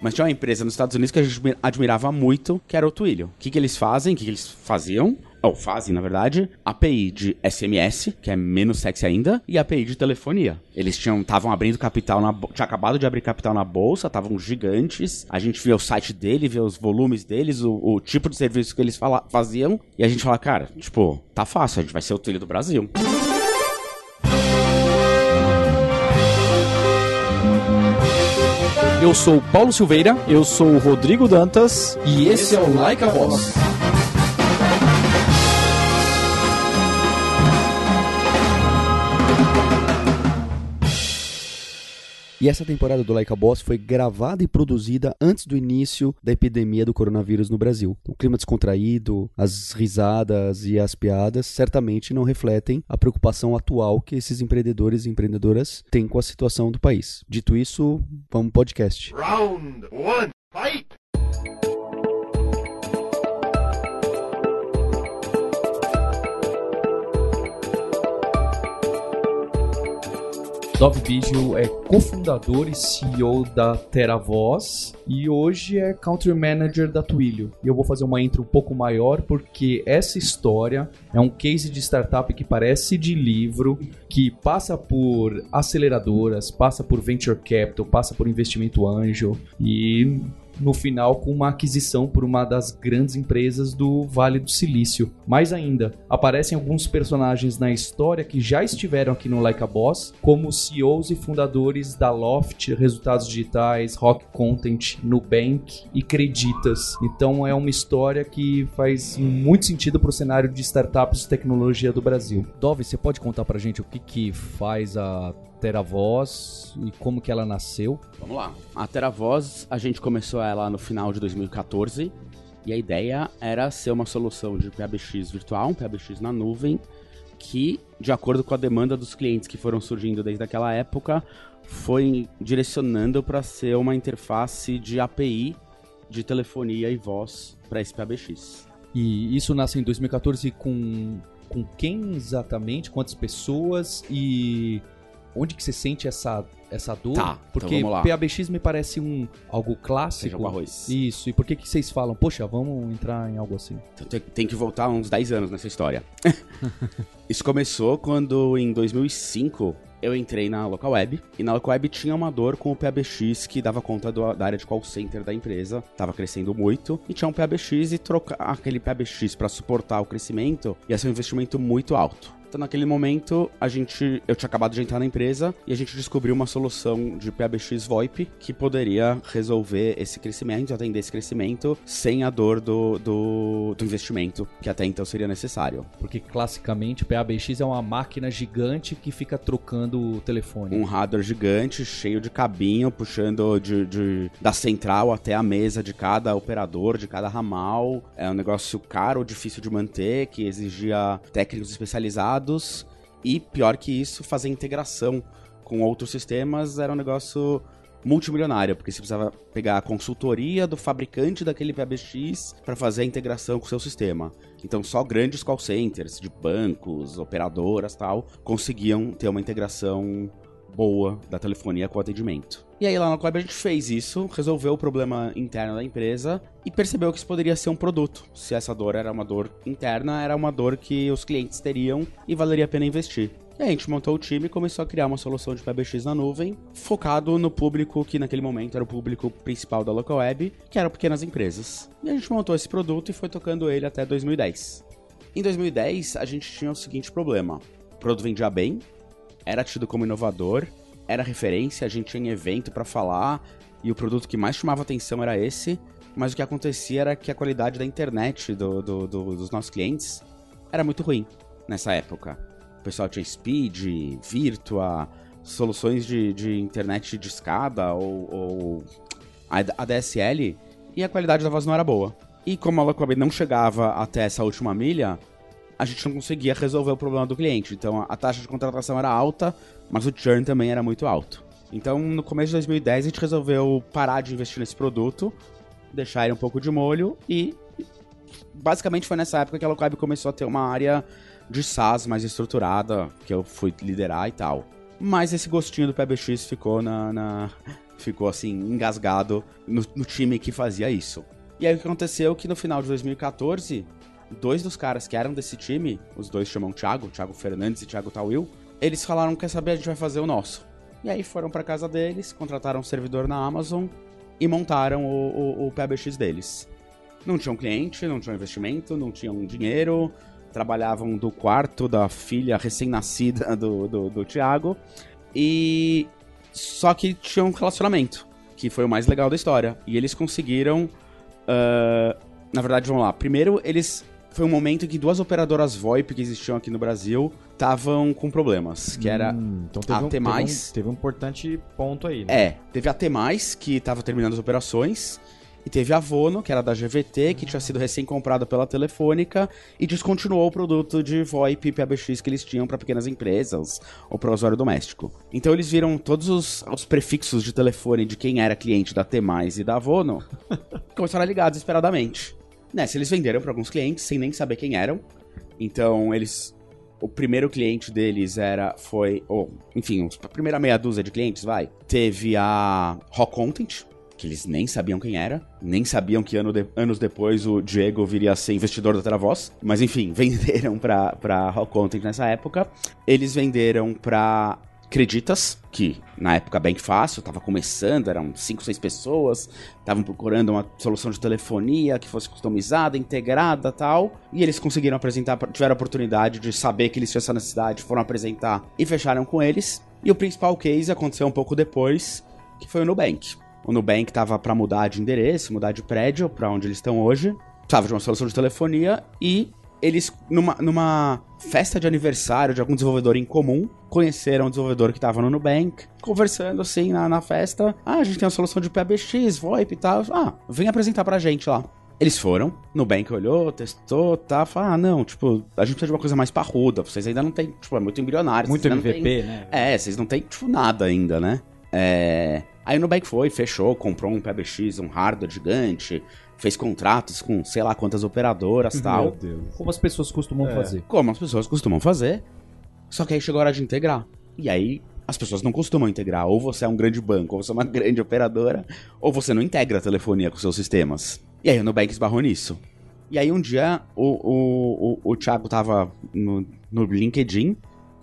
Mas tinha uma empresa nos Estados Unidos que a gente admirava muito, que era o Twilio. O que, que eles fazem? O que, que eles faziam? ou fazem, na verdade, API de SMS, que é menos sexy ainda, e API de telefonia. Eles tinham estavam abrindo capital na tinha acabado de abrir capital na bolsa, estavam gigantes. A gente via o site dele, via os volumes deles, o, o tipo de serviço que eles fala, faziam, e a gente fala, cara, tipo, tá fácil, a gente vai ser o Twilio do Brasil. Eu sou Paulo Silveira, eu sou o Rodrigo Dantas e esse é o Like a Boss. E essa temporada do Like a Boss foi gravada e produzida antes do início da epidemia do coronavírus no Brasil. O clima descontraído, as risadas e as piadas certamente não refletem a preocupação atual que esses empreendedores e empreendedoras têm com a situação do país. Dito isso, vamos pro podcast. Round one, fight! Dove Biggio é cofundador e CEO da TeraVoz e hoje é Country Manager da Twilio. E eu vou fazer uma intro um pouco maior porque essa história é um case de startup que parece de livro, que passa por aceleradoras, passa por venture capital, passa por investimento anjo e no final com uma aquisição por uma das grandes empresas do Vale do Silício. Mais ainda, aparecem alguns personagens na história que já estiveram aqui no Like a Boss, como CEOs e fundadores da Loft, Resultados Digitais, Rock Content, Nubank e Creditas. Então é uma história que faz muito sentido para o cenário de startups de tecnologia do Brasil. Dove, você pode contar para gente o que, que faz a Teravoz e como que ela nasceu? Vamos lá. A Teravoz, a gente começou ela no final de 2014 e a ideia era ser uma solução de PBX virtual, um PBX na nuvem, que, de acordo com a demanda dos clientes que foram surgindo desde aquela época, foi direcionando para ser uma interface de API de telefonia e voz para esse PBX. E isso nasce em 2014 com, com quem exatamente? Quantas pessoas? E onde que você sente essa, essa dor? Tá, então Porque então PABX me parece um algo clássico. Com arroz. Isso. E por que que vocês falam, poxa, vamos entrar em algo assim? Então, tem, tem que voltar uns 10 anos nessa história. Isso começou quando, em 2005, eu entrei na Local Web e na Local Web tinha uma dor com o PABX que dava conta do, da área de call center da empresa, tava crescendo muito e tinha um PABX e trocar aquele PABX para suportar o crescimento ia ser um investimento muito alto. Então, naquele momento, a gente, eu tinha acabado de entrar na empresa e a gente descobriu uma solução de PABX VoIP que poderia resolver esse crescimento, atender esse crescimento sem a dor do, do, do investimento que até então seria necessário. Porque classicamente o PABX é uma máquina gigante que fica trocando o telefone. Um hardware gigante, cheio de cabinho, puxando de, de, da central até a mesa de cada operador, de cada ramal. É um negócio caro, difícil de manter, que exigia técnicos especializados dados e, pior que isso, fazer integração com outros sistemas era um negócio multimilionário, porque você precisava pegar a consultoria do fabricante daquele PBX para fazer a integração com o seu sistema. Então só grandes call centers de bancos, operadoras tal, conseguiam ter uma integração boa da telefonia com atendimento. E aí lá na Club a gente fez isso, resolveu o problema interno da empresa e percebeu que isso poderia ser um produto. Se essa dor era uma dor interna, era uma dor que os clientes teriam e valeria a pena investir. E aí a gente montou o time e começou a criar uma solução de PBX na nuvem, focado no público que naquele momento era o público principal da local web, que eram pequenas empresas. E a gente montou esse produto e foi tocando ele até 2010. Em 2010, a gente tinha o seguinte problema: o produto vendia bem, era tido como inovador, era referência, a gente tinha evento para falar e o produto que mais chamava atenção era esse, mas o que acontecia era que a qualidade da internet do, do, do, dos nossos clientes era muito ruim nessa época. O pessoal tinha Speed, Virtua, soluções de, de internet de escada ou, ou ADSL e a qualidade da voz não era boa. E como a Localweb não chegava até essa última milha, a gente não conseguia resolver o problema do cliente. Então a taxa de contratação era alta, mas o churn também era muito alto. Então no começo de 2010 a gente resolveu parar de investir nesse produto, deixar ele um pouco de molho e basicamente foi nessa época que a Locab começou a ter uma área de SaaS mais estruturada, que eu fui liderar e tal. Mas esse gostinho do PBX ficou na, na, ficou assim, engasgado no, no time que fazia isso. E aí o que aconteceu que no final de 2014, dois dos caras que eram desse time, os dois chamam Thiago, Thiago Fernandes e Thiago Tawil, eles falaram, quer saber, a gente vai fazer o nosso. E aí foram pra casa deles, contrataram um servidor na Amazon e montaram o, o, o PBX deles. Não tinham cliente, não tinham investimento, não tinham dinheiro, trabalhavam do quarto da filha recém-nascida do, do, do Thiago. E. Só que tinham um relacionamento, que foi o mais legal da história. E eles conseguiram. Uh, na verdade, vamos lá. Primeiro, eles. Foi um momento em que duas operadoras VoIP que existiam aqui no Brasil estavam com problemas. Que era Hum, então teve a um, T+. teve, um, teve um importante ponto aí, né? É, teve a T+, que tava terminando as operações, e teve a Vono, que era da GVT, que tinha sido recém-comprada pela Telefônica, e descontinuou o produto de VoIP e PBX que eles tinham para pequenas empresas ou para usuário doméstico. Então eles viram todos os, os prefixos de telefone de quem era cliente da T+, e da Vono, começaram a ligar desesperadamente. Nessa, eles venderam para alguns clientes sem nem saber quem eram. Então, eles o primeiro cliente deles era foi, ou, enfim, a primeira meia dúzia de clientes, vai. Teve a Rock Content, que eles nem sabiam quem era, nem sabiam que ano de- anos depois o Diego viria a ser investidor da Teravoz, mas enfim, venderam pra, pra Rock Content nessa época. Eles venderam pra Creditas, que na época bem fácil, tava começando, eram 5, 6 pessoas, estavam procurando uma solução de telefonia que fosse customizada, integrada tal. E eles conseguiram apresentar, tiveram a oportunidade de saber que eles tinham essa necessidade, foram apresentar e fecharam com eles. E o principal case aconteceu um pouco depois, que foi o Nubank. O Nubank tava para mudar de endereço, mudar de prédio para onde eles estão hoje. Precisava de uma solução de telefonia e eles, numa, numa festa de aniversário de algum desenvolvedor em comum, conheceram um desenvolvedor que tava no Nubank, conversando assim na, na festa. Ah, a gente tem uma solução de PBX, VoIP e tal. Ah, vem apresentar pra gente lá. Eles foram, Nubank olhou, testou, tá, falou, ah, não, tipo, a gente precisa de uma coisa mais parruda, vocês ainda não tem, tipo, é muito embrionário. Muito MVP, têm- né? é, vocês não tem, tipo, nada ainda, né? É... Aí o Nubank foi, fechou, comprou um PBX, um hardware gigante, fez contratos com sei lá quantas operadoras e Meu tal. Deus. Como as pessoas costumam É. fazer. Como as pessoas costumam fazer. Só que aí chegou a hora de integrar. E aí as pessoas não costumam integrar. Ou você é um grande banco, ou você é uma grande operadora, ou você não integra a telefonia com seus sistemas. E aí o Nubank esbarrou nisso. E aí um dia o, o, o, o Thiago tava no, no LinkedIn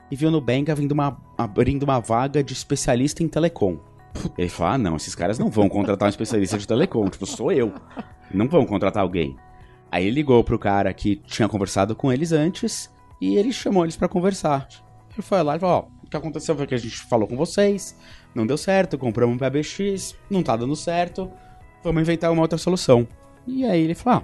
e viu o Nubank abrindo uma, abrindo uma vaga de especialista em telecom. Ele falou: ah, não, esses caras não vão contratar um especialista de telecom, tipo, sou eu. Não vão contratar alguém. Aí ele ligou pro cara que tinha conversado com eles antes e ele chamou eles pra conversar. Ele foi lá e falou: ó, o que aconteceu foi que a gente falou com vocês, não deu certo, compramos um PBX, não tá dando certo, vamos inventar uma outra solução. E aí ele falou: ah,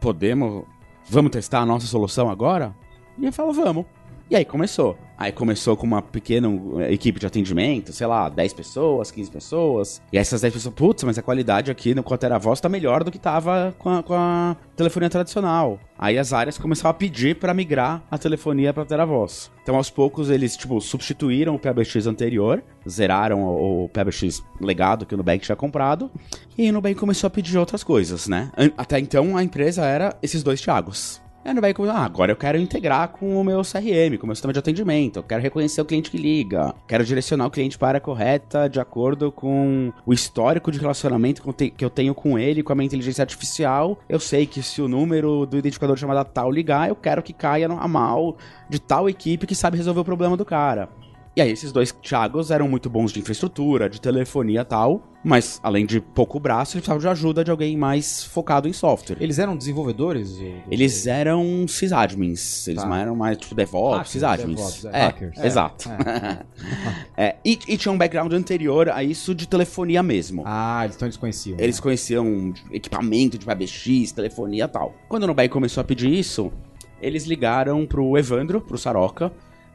podemos, vamos testar a nossa solução agora? E ele falou: vamos. E aí começou. Aí começou com uma pequena eh, equipe de atendimento, sei lá, 10 pessoas, 15 pessoas. E essas 10 pessoas, putz, mas a qualidade aqui no Quatera Voz tá melhor do que tava com a, com a telefonia tradicional. Aí as áreas começaram a pedir pra migrar a telefonia pra Teravoz. Então aos poucos eles, tipo, substituíram o PBX anterior, zeraram o, o PBX legado que o Nubank tinha comprado. E aí o Nubank começou a pedir outras coisas, né? Até então a empresa era esses dois Thiagos. Aí o Nubank começou, ah, agora eu quero integrar com o meu CRM, com o meu sistema de atendimento, eu quero reconhecer o cliente que liga, quero direcionar o cliente para a correta de acordo com o histórico de relacionamento que eu tenho com ele, com a minha inteligência artificial. Eu sei que se o número do identificador de chamada tal ligar, eu quero que caia no ramal de tal equipe que sabe resolver o problema do cara. E aí, esses dois Thiagos eram muito bons de infraestrutura, de telefonia e tal, mas além de pouco braço, eles precisavam de ajuda de alguém mais focado em software. Eles eram desenvolvedores? ou- Eles eram sysadmins, eles Tá. eram mais tipo DevOps, Hackers, sysadmins. DevOps, é, é, hackers. É, exato. É, e, e tinha um background anterior a isso de telefonia mesmo. Ah, eles estão desconhecidos. Eles conheciam equipamento de PBX, telefonia e tal. Quando o Nubank começou a pedir isso, eles ligaram pro Evandro, pro Saroca,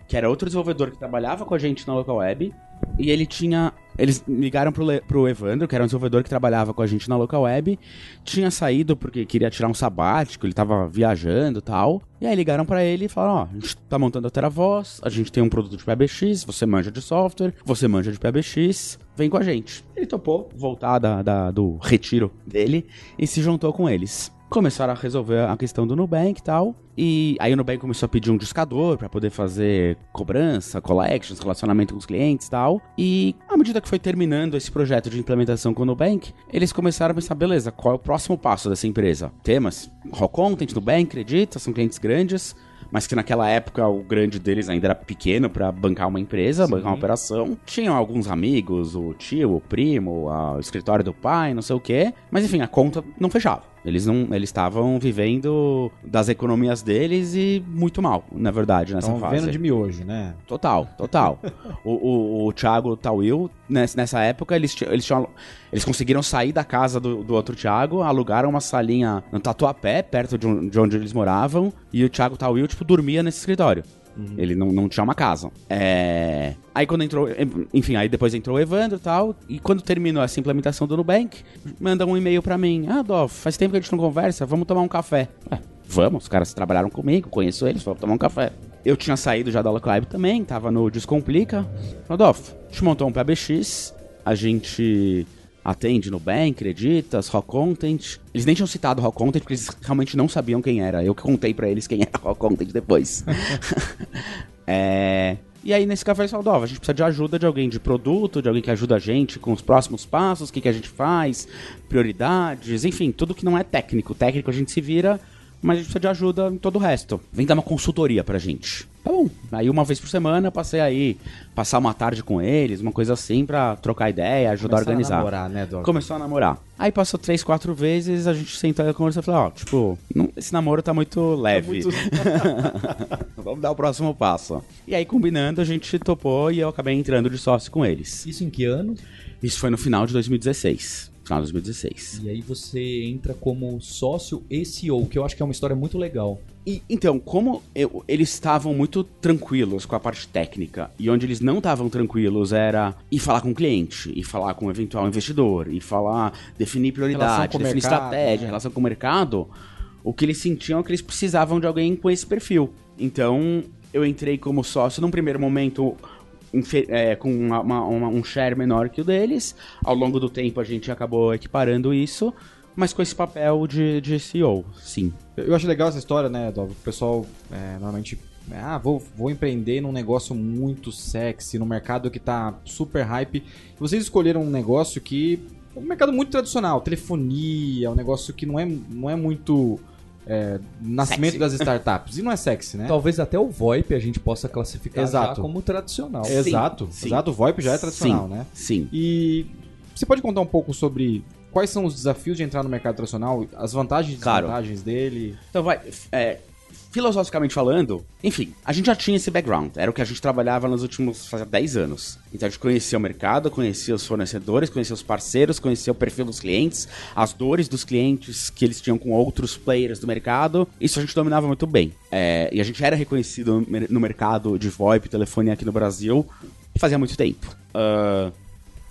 que era outro desenvolvedor que trabalhava com a gente na local web. E ele tinha. Eles ligaram pro, Le- pro Evandro, que era um desenvolvedor que trabalhava com a gente na local web. Tinha saído porque queria tirar um sabático, ele tava viajando e tal. E aí ligaram pra ele e falaram: Ó, a gente tá montando a Teravoz, a gente tem um produto de PBX, você manja de software, você manja de PBX, vem com a gente. Ele topou voltar da, da- do retiro dele e se juntou com eles. Começaram a resolver a questão do Nubank e tal. E aí o Nubank começou a pedir um discador para poder fazer cobrança, collections, relacionamento com os clientes e tal. E à medida que foi terminando esse projeto de implementação com o Nubank, eles começaram a pensar, beleza, qual é o próximo passo dessa empresa? Temas, raw content, Nubank, acredita, são clientes grandes mas que naquela época o grande deles ainda era pequeno para bancar uma empresa, Sim. bancar uma operação. Tinham alguns amigos, o tio, o primo, o escritório do pai, não sei o quê, mas enfim, a conta não fechava. Eles não, eles estavam vivendo das economias deles e muito mal, na verdade, nessa Tão fase. vendo de miojo, né? Total, total. o, o, o Thiago Tawil, nessa época, eles, eles, tinham, eles conseguiram sair da casa do, do outro Thiago, alugaram uma salinha no Tatuapé, perto de, um, de onde eles moravam, e o Thiago Tawil, tipo, dormia nesse escritório. Uhum. Ele não, não tinha uma casa. É... Aí quando entrou, enfim, aí depois entrou o Evandro e tal, e quando terminou essa implementação do Nubank, manda um e-mail para mim. Ah, Dó, faz tempo que a gente não conversa, vamos tomar um café. É, vamos, os caras trabalharam comigo, conheço eles, vamos tomar um café. Eu tinha saído já da Localibe também, tava no Descomplica. Rodolfo, a gente montou um PBX, a gente atende no Bank, Creditas, Rock Content. Eles nem tinham citado Rock Content porque eles realmente não sabiam quem era. Eu que contei para eles quem era Rock Content depois. é... E aí nesse café eles a gente precisa de ajuda de alguém de produto, de alguém que ajuda a gente com os próximos passos, o que, que a gente faz, prioridades, enfim, tudo que não é técnico. Técnico a gente se vira, mas a gente precisa de ajuda em todo o resto. Vem dar uma consultoria pra gente. Tá bom. Aí uma vez por semana passei aí, passar uma tarde com eles, uma coisa assim, pra trocar ideia, ajudar a organizar. A namorar, né, Doc? Começou a namorar. Aí passou três, quatro vezes, a gente sentou e conversou e falou, ó, tipo, não, esse namoro tá muito leve. Tá muito... Vamos dar o próximo passo. E aí, combinando, a gente topou e eu acabei entrando de sócio com eles. Isso em que ano? Isso foi no final de 2016 final de 2016. E aí você entra como sócio e CEO, que eu acho que é uma história muito legal. E, então, como eu, eles estavam muito tranquilos com a parte técnica, e onde eles não estavam tranquilos era ir falar com o cliente, ir falar com o eventual investidor, ir falar, definir prioridade, definir mercado, estratégia, né? relação com o mercado, o que eles sentiam é que eles precisavam de alguém com esse perfil. Então, eu entrei como sócio num primeiro momento é, com uma, uma, um share menor que o deles. Ao longo do tempo a gente acabou equiparando isso, mas com esse papel de, de CEO, sim. Eu acho legal essa história, né, Dov? O pessoal é, normalmente. Ah, vou, vou empreender num negócio muito sexy, num mercado que tá super hype. Vocês escolheram um negócio que. Um mercado muito tradicional, telefonia, um negócio que não é, não é muito é, nascimento sexy. das startups. E não é sexy, né? Talvez até o VoIP a gente possa classificar Exato. como tradicional. Sim, Exato. Sim. Exato, o VoIP já é tradicional, sim, né? Sim. E você pode contar um pouco sobre quais são os desafios de entrar no mercado tradicional, as vantagens e desvantagens claro. dele? Então vai, é, filosoficamente falando, enfim, a gente já tinha esse background. Era o que a gente trabalhava nos últimos fazia 10 anos. Então a gente conhecia o mercado, conhecia os fornecedores, conhecia os parceiros, conhecia o perfil dos clientes, as dores dos clientes que eles tinham com outros players do mercado. Isso a gente dominava muito bem. É, e a gente era reconhecido no mercado de VoIP e telefonia aqui no Brasil fazia muito tempo. Uh,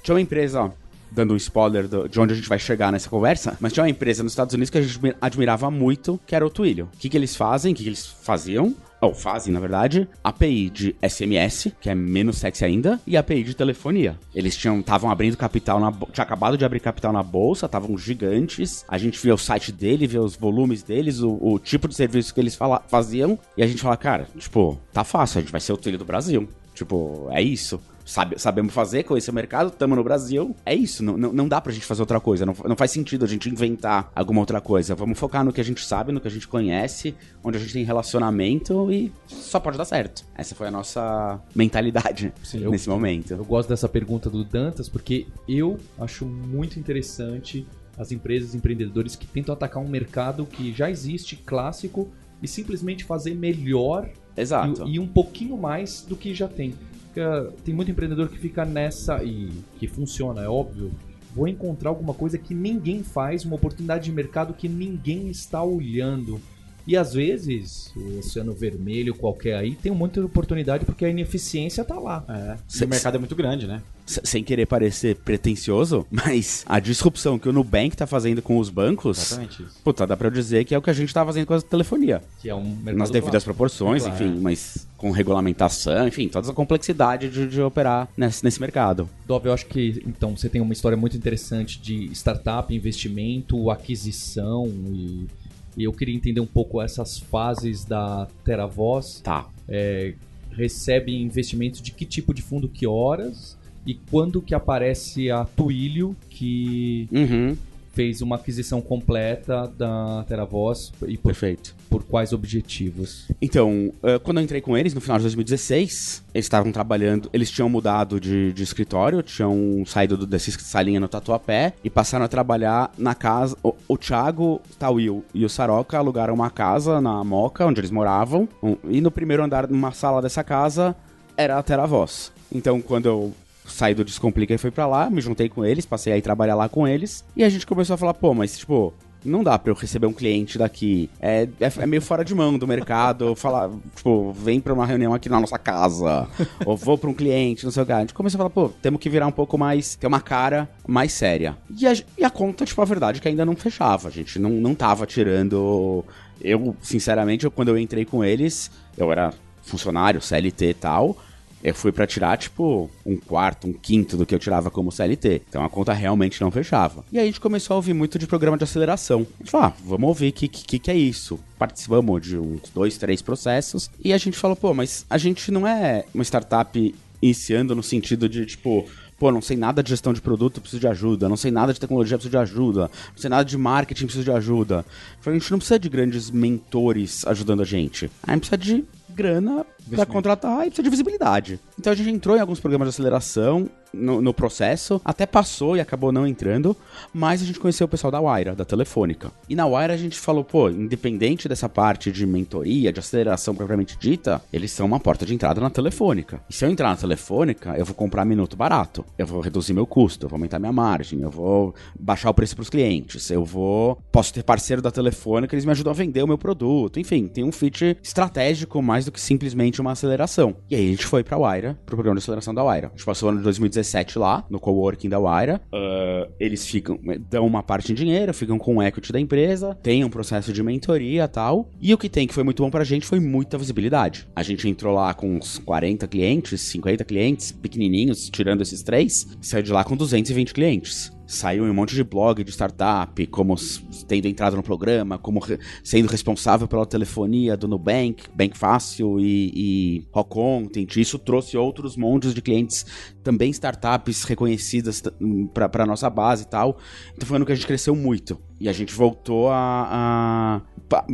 tinha uma empresa dando um spoiler do, de onde a gente vai chegar nessa conversa, mas tinha uma empresa nos Estados Unidos que a gente admirava muito, que era o Twilio. O que, que eles fazem? O que, que eles faziam? ou fazem, na verdade, API de SMS, que é menos sexy ainda, e API de telefonia. Eles tinham estavam abrindo capital na tinha acabado de abrir capital na bolsa, estavam gigantes. A gente via o site dele, via os volumes deles, o, o tipo de serviço que eles fala, faziam, e a gente fala, cara, tipo, tá fácil, a gente vai ser o Twilio do Brasil. Tipo, é isso sabe, sabemos fazer com esse mercado, estamos no Brasil. É isso, não, não, não dá pra gente fazer outra coisa. Não, não faz sentido a gente inventar alguma outra coisa. Vamos focar no que a gente sabe, no que a gente conhece, onde a gente tem relacionamento e só pode dar certo. Essa foi a nossa mentalidade Sim, nesse eu, momento. Eu gosto dessa pergunta do Dantas porque eu acho muito interessante as empresas empreendedores que tentam atacar um mercado que já existe, clássico, e simplesmente fazer melhor Exato. E, e, um pouquinho mais do que já tem fica. Tem muito empreendedor que fica nessa. E que funciona, é óbvio. Vou encontrar alguma coisa que ninguém faz, uma oportunidade de mercado que ninguém está olhando. E às vezes, o oceano vermelho qualquer aí tem muita oportunidade porque a ineficiência tá lá. É. o mercado é muito grande, né? Sem querer parecer pretencioso, mas a disrupção que o Nubank tá fazendo com os bancos. Exatamente isso. Puta, dá pra dizer que é o que a gente tá fazendo com a telefonia. Que é um mercado Nas devidas proporções, claro, enfim, é. mas com regulamentação, enfim, toda a complexidade de, de operar nesse, nesse mercado. Dove, eu acho que então você tem uma história muito interessante de startup, investimento, aquisição e E eu queria entender um pouco essas fases da TeraVoz. Tá. É, recebe investimento de que tipo de fundo, que horas? E quando que aparece a Twilio, que Uhum. Fez uma aquisição completa da TeraVoz e por, Perfeito. por quais objetivos? Então, eh, quando eu entrei com eles, no final de 2016, eles estavam trabalhando, eles tinham mudado de, de escritório, tinham saído do, dessa salinha no Tatuapé e passaram a trabalhar na casa. O, o Thiago, Tawil e o Saroca alugaram uma casa na Moca, onde eles moravam, e no primeiro andar, numa sala dessa casa, era a TeraVoz. Então, quando eu saí do Descomplica e fui pra lá, me juntei com eles, passei a trabalhar lá com eles, e a gente começou a falar, pô, mas tipo, não dá pra eu receber um cliente daqui. É, é, é meio fora de mão do mercado. falar, tipo, vem pra uma reunião aqui na nossa casa. ou vou pra um cliente, não sei o que. A gente começou a falar, pô, temos que virar um pouco mais. ter uma cara mais séria. E a, e a conta, tipo, a verdade é que ainda não fechava. A gente não, não tava tirando. Eu, sinceramente, eu, quando eu entrei com eles, eu era funcionário, CLT e tal. Eu fui pra tirar, tipo, um quarto, um quinto do que eu tirava como CLT. Então a conta realmente não fechava. E aí a gente começou a ouvir muito de programa de aceleração. A gente falou, ah, vamos ouvir o que, que, que é isso. Participamos de uns dois, três processos. E a gente falou, pô, mas a gente não é uma startup iniciando no sentido de, tipo, pô, não sei nada de gestão de produto, preciso de ajuda. Não sei nada de tecnologia, preciso de ajuda. Não sei nada de marketing, preciso de ajuda. A gente não precisa de grandes mentores ajudando a gente. A gente precisa de grana pra contratar e precisa de visibilidade. Então a gente entrou em alguns programas de aceleração no, no processo, até passou e acabou não entrando, mas a gente conheceu o pessoal da Waira, da Telefônica. E na Waira a gente falou, pô, independente dessa parte de mentoria, de aceleração propriamente dita, eles são uma porta de entrada na Telefônica. E se eu entrar na Telefônica, eu vou comprar minuto barato, eu vou reduzir meu custo, eu vou aumentar minha margem, eu vou baixar o preço pros clientes, eu vou... Posso ter parceiro da Telefônica, eles me ajudam a vender o meu produto, enfim, tem um fit estratégico mais do que simplesmente uma aceleração. E aí a gente foi pra Waira, pro programa de aceleração da Waira. A gente passou o ano de 2017 lá, no coworking da Waira. Ah, eles ficam, dão uma parte em dinheiro, ficam com o equity da empresa, tem um processo de mentoria e tal. E o que tem que foi muito bom pra gente foi muita visibilidade. A gente entrou lá com uns 40 clientes, 50 clientes, pequenininhos, tirando esses três, saiu de lá com 220 clientes saiu em um monte de blog de startup, como tendo entrado no programa, como re- sendo responsável pela telefonia do Nubank, Bank Fácil e, e Rock Content. Isso trouxe outros montes de clientes, também startups reconhecidas para nossa base e tal. Então foi um ano que a gente cresceu muito. E a gente voltou a. a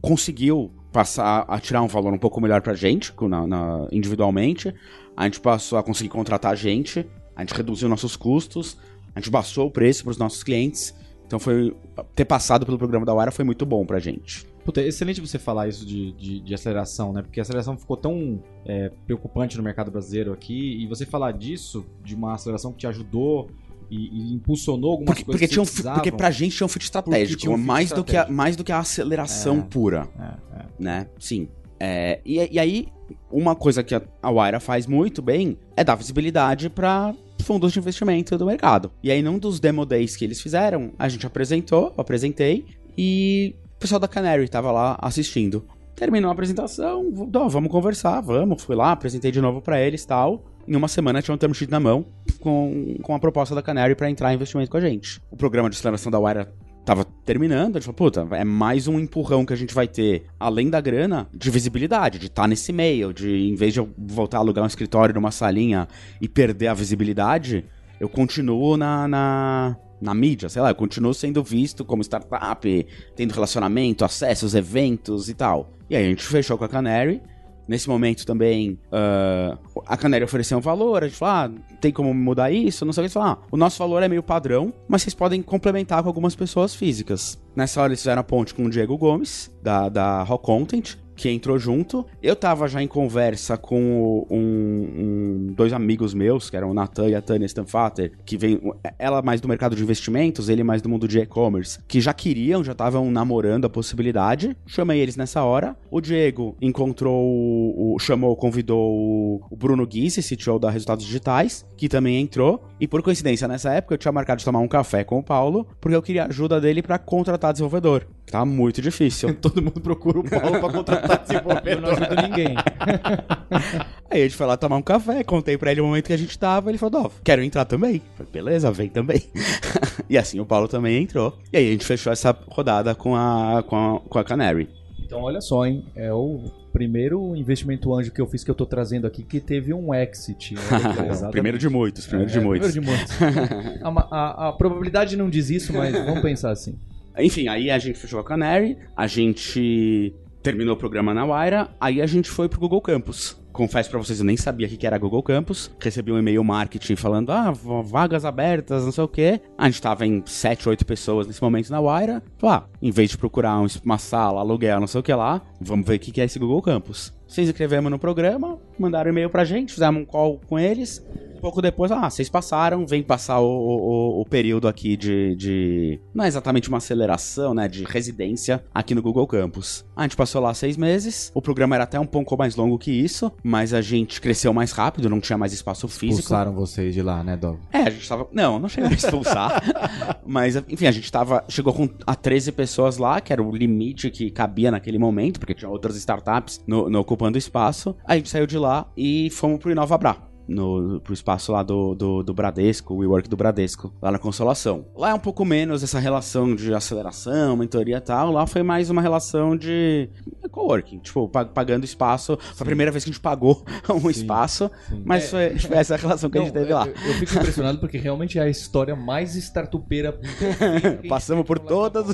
conseguiu passar a tirar um valor um pouco melhor pra gente, na- na- individualmente. A gente passou a conseguir contratar gente, a gente reduziu nossos custos, a gente baixou o preço para os nossos clientes. Então foi ter passado pelo programa da Wara foi muito bom pra gente. Puta, é excelente você falar isso de, de, de aceleração, né? Porque a aceleração ficou tão é, preocupante no mercado brasileiro aqui. E você falar disso, de uma aceleração que te ajudou e, e impulsionou algumas Porque, coisas porque, que tinha um, porque pra gente tinha um fit estratégico, um fit mais, Do que a, estratégico. mais do que a aceleração É. pura, É, é. né? Sim. É, e, e aí, uma coisa que a, a Wira faz muito bem é dar visibilidade pra fundos de investimento do mercado. E aí, num dos demo days que eles fizeram, a gente apresentou, eu apresentei, e o pessoal da Canary tava lá assistindo. Terminou a apresentação, ó, vamos conversar, vamos. Fui lá, apresentei de novo pra eles tal. Em uma semana tinha um term sheet na mão com, com a proposta da Canary pra entrar em investimento com a gente. O programa de aceleração da Wire tava terminando, a gente falou, puta, é mais um empurrão que a gente vai ter, além da grana, de visibilidade, de estar nesse meio, de em vez de eu voltar a alugar um escritório numa salinha e perder a visibilidade, eu continuo na, na, na mídia, sei lá, eu continuo sendo visto como startup, tendo relacionamento, acessos, eventos e tal. E aí a gente fechou com a Canary. Nesse momento também, ah, a Canary ofereceu um valor, a gente falou, ah, tem como mudar isso? Não sei o que. Falaram, ah, o nosso valor é meio padrão, mas vocês podem complementar com algumas pessoas físicas. Nessa hora eles fizeram a ponte com o Diego Gomes, da, da Rock Content, que entrou junto. Eu tava já em conversa com um, um- dois amigos meus, que eram o Natan e a Tânia Stanfater, que vem ela mais do mercado de investimentos, ele mais do mundo de e-commerce, que já queriam, já estavam namorando a possibilidade. Chamei eles nessa hora. O Diego encontrou, o, chamou, convidou o, Bruno Guise, CTO da Resultados Digitais, que também entrou. E por coincidência, nessa época eu tinha marcado de tomar um café com o Paulo, porque eu queria a ajuda dele pra contratar desenvolvedor. Tá muito difícil. Todo mundo procura o Paulo pra contratar Eu não desenvolvedor. ajudo ninguém. Aí a gente foi lá tomar um café, contei pra ele o momento que a gente tava, ele falou, ó, quero entrar também. Falei, beleza, vem também. e assim o Paulo também entrou. E aí a gente fechou essa rodada com a, com a, com a Canary. Então, olha só, hein? É o primeiro investimento anjo que eu fiz que eu tô trazendo aqui que teve um exit. Legal. primeiro de muitos, primeiro de É, muitos. Primeiro de muitos. a, a- a probabilidade não diz isso, mas vamos pensar assim. Enfim, aí a gente fechou a Canary, a gente terminou o programa na Waira, aí a gente foi pro Google Campus. Confesso pra vocês, eu nem sabia o que era Google Campus. Recebi um e-mail marketing falando, ah, vagas abertas, não sei o quê. A gente tava em 7, 8 pessoas nesse momento na Waira. Falei, ah, em vez de procurar um- uma sala, aluguel, não sei o que lá, vamos ver o que é esse Google Campus. Se inscrevemos no programa, mandaram e-mail pra gente, fizemos um call com eles. Pouco depois, ah, vocês passaram, vem passar o, o, o período aqui de, de. Não é exatamente uma aceleração, né? De residência aqui no Google Campus. A gente passou lá seis meses. O programa era até um pouco mais longo que isso, mas a gente cresceu mais rápido, não tinha mais espaço físico. Expulsaram vocês de lá, né, Dov? É, a gente tava. Não, não chegou a expulsar. mas, enfim, a gente tava. Chegou com a 13 pessoas lá, que era o limite que cabia naquele momento, porque tinha outras startups no, no ocupando espaço. A gente saiu de lá e fomos pro Inovabra. No, pro espaço lá do, do, do Bradesco, o WeWork do Bradesco, lá na Consolação. Lá é um pouco menos essa relação de aceleração, mentoria e tal. Lá foi mais uma relação de coworking, tipo, pa- pagando espaço. Foi a primeira vez que a gente pagou um espaço, mas foi, foi essa a relação que a gente Não, teve lá. Eu, eu fico impressionado porque realmente é a história mais startupeira. Passamos por todas.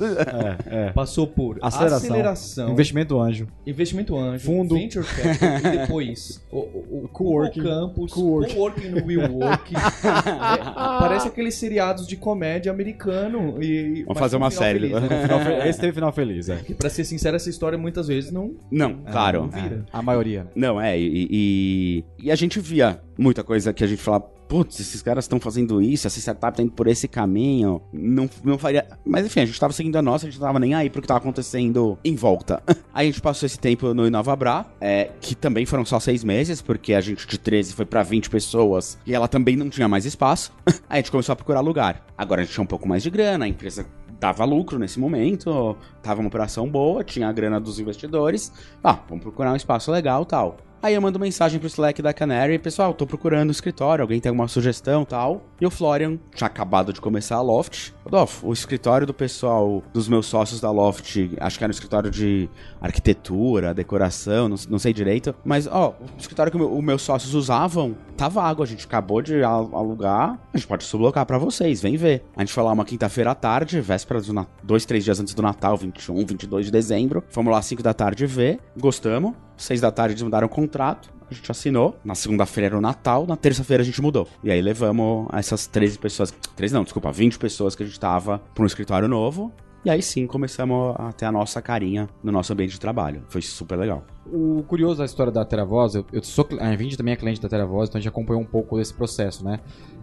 Passou por Aceleração. aceleração, Investimento anjo. investimento anjo, Fundo. venture capital e depois o, o, o Coworking. Google Campus, Coworking. coworking no WeWork. É, parece aqueles seriados de comédia americano. E, Vamos fazer uma série. Feliz, né? Esse teve final feliz, é. Porque, pra ser sincero, essa história muitas vezes não, Não, claro. não vira. A maioria. Não, é, e, e, e a gente via muita coisa que a gente falava, putz, esses caras estão fazendo isso, essa startup tá indo por esse caminho, não, não faria... Mas enfim, a gente tava seguindo a nossa, a gente não tava nem aí pro que tava acontecendo em volta. A gente passou esse tempo no Inovabra, é, que também foram só seis meses, porque a gente de 13 foi pra 20 pessoas, e ela também não tinha mais espaço. A gente começou a procurar lugar. Agora a gente tinha um pouco mais de grana, a empresa dava lucro nesse momento, tava uma operação boa, tinha a grana dos investidores. Ah, vamos procurar um espaço legal tal. Aí eu mando mensagem pro Slack da Canary, pessoal, tô procurando um escritório, alguém tem alguma sugestão tal. E o Florian tinha acabado de começar a Loft. Rodolfo, o escritório do pessoal, dos meus sócios da Loft, acho que era um escritório de arquitetura, decoração, não, não sei direito. Mas, ó, o escritório que o os meus sócios usavam, tá vago, a gente acabou de al- alugar, a gente pode sublocar pra vocês, vem ver. A gente foi lá uma quinta-feira à tarde, véspera do Natal, dois, três dias antes do Natal, 21, 22 de dezembro. Fomos lá às 5 da tarde ver, gostamos. Seis da tarde eles mudaram o contrato. A gente assinou. Na segunda-feira era o Natal. Na terça-feira a gente mudou. E aí levamos essas 13 pessoas. 13 não, desculpa, 20 pessoas que a gente tava pra um escritório novo. E aí sim começamos a ter a nossa carinha no nosso ambiente de trabalho. Foi super legal. O curioso da história da Teravoz, eu, eu sou, a Vindy também é cliente da Teravoz, então a gente acompanhou um pouco desse processo, né?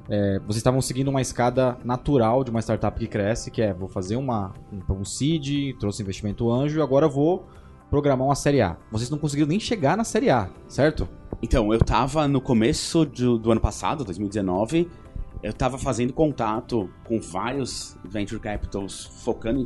É, vocês estavam seguindo uma escada natural de uma startup que cresce, que é, vou fazer uma, um, um seed, trouxe investimento anjo, agora vou programar uma série A. Vocês não conseguiram nem chegar na série A, certo? Então, eu tava no começo do, do ano passado, 2019, eu tava fazendo contato com vários venture capitals focando em,